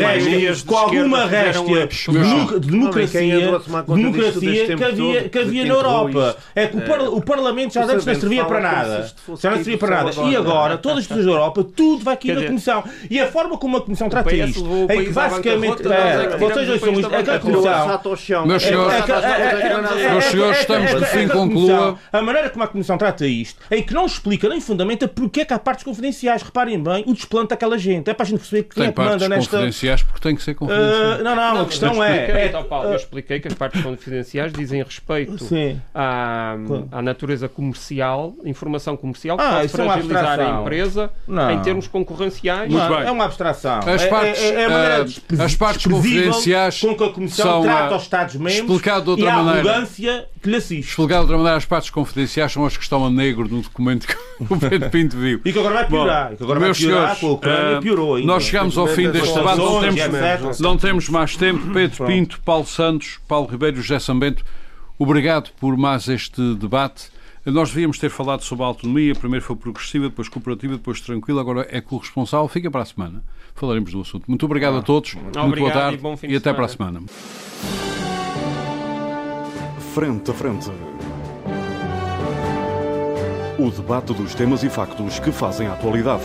[SPEAKER 2] com alguma réstia de democracia, democracia que havia, que havia na Europa. É que o, Parlamento já antes não servia para nada. Já não servia para nada. E agora, todas as pessoas da Europa, tudo vai cair na Comissão. E a forma como a Comissão trata isto é que basicamente. Vocês ouçam isto. É que a Comissão.
[SPEAKER 1] Meus senhores, estamos de fim, conclua.
[SPEAKER 2] A maneira como a Comissão trata isto é que não explica nem fundamenta porque é que há partes confidenciais. Reparem bem, o desplante daquela gente. É para a gente perceber quem é que manda nesta.
[SPEAKER 1] Tem que ser
[SPEAKER 2] Uh, não, não, não, a questão é.
[SPEAKER 5] é então, Paulo, eu expliquei que as partes confidenciais dizem respeito à, à natureza comercial, informação comercial que ah, pode é fragilizar é a empresa não. em termos concorrenciais.
[SPEAKER 2] Bem. É uma abstração.
[SPEAKER 1] As partes, é, é, é uh, as partes confidenciais
[SPEAKER 2] com que a Comissão são, trata os Estados-membros explicado de outra e a maneira, arrogância que lhe assiste.
[SPEAKER 1] Explicado de outra maneira, as partes confidenciais são as que estão a negro no documento que o Pedro Pinto viu.
[SPEAKER 2] E que agora vai piorar. Bom, e que agora vai piorar, senhores, com a Ucrânia uh, piorou ainda.
[SPEAKER 1] Nós chegamos ao fim deste debate, não temos, não temos mais tempo. Pedro Pinto, Paulo Santos, Paulo Ribeiro e José Sambento, obrigado por mais este debate. Nós devíamos ter falado sobre a autonomia, primeiro foi progressiva, depois cooperativa, depois tranquila, agora é corresponsável. Fica para a semana. Falaremos do assunto. Muito obrigado a todos, muito obrigado boa tarde e, e até para a semana.
[SPEAKER 6] Frente a frente. O debate dos temas e factos que fazem a atualidade.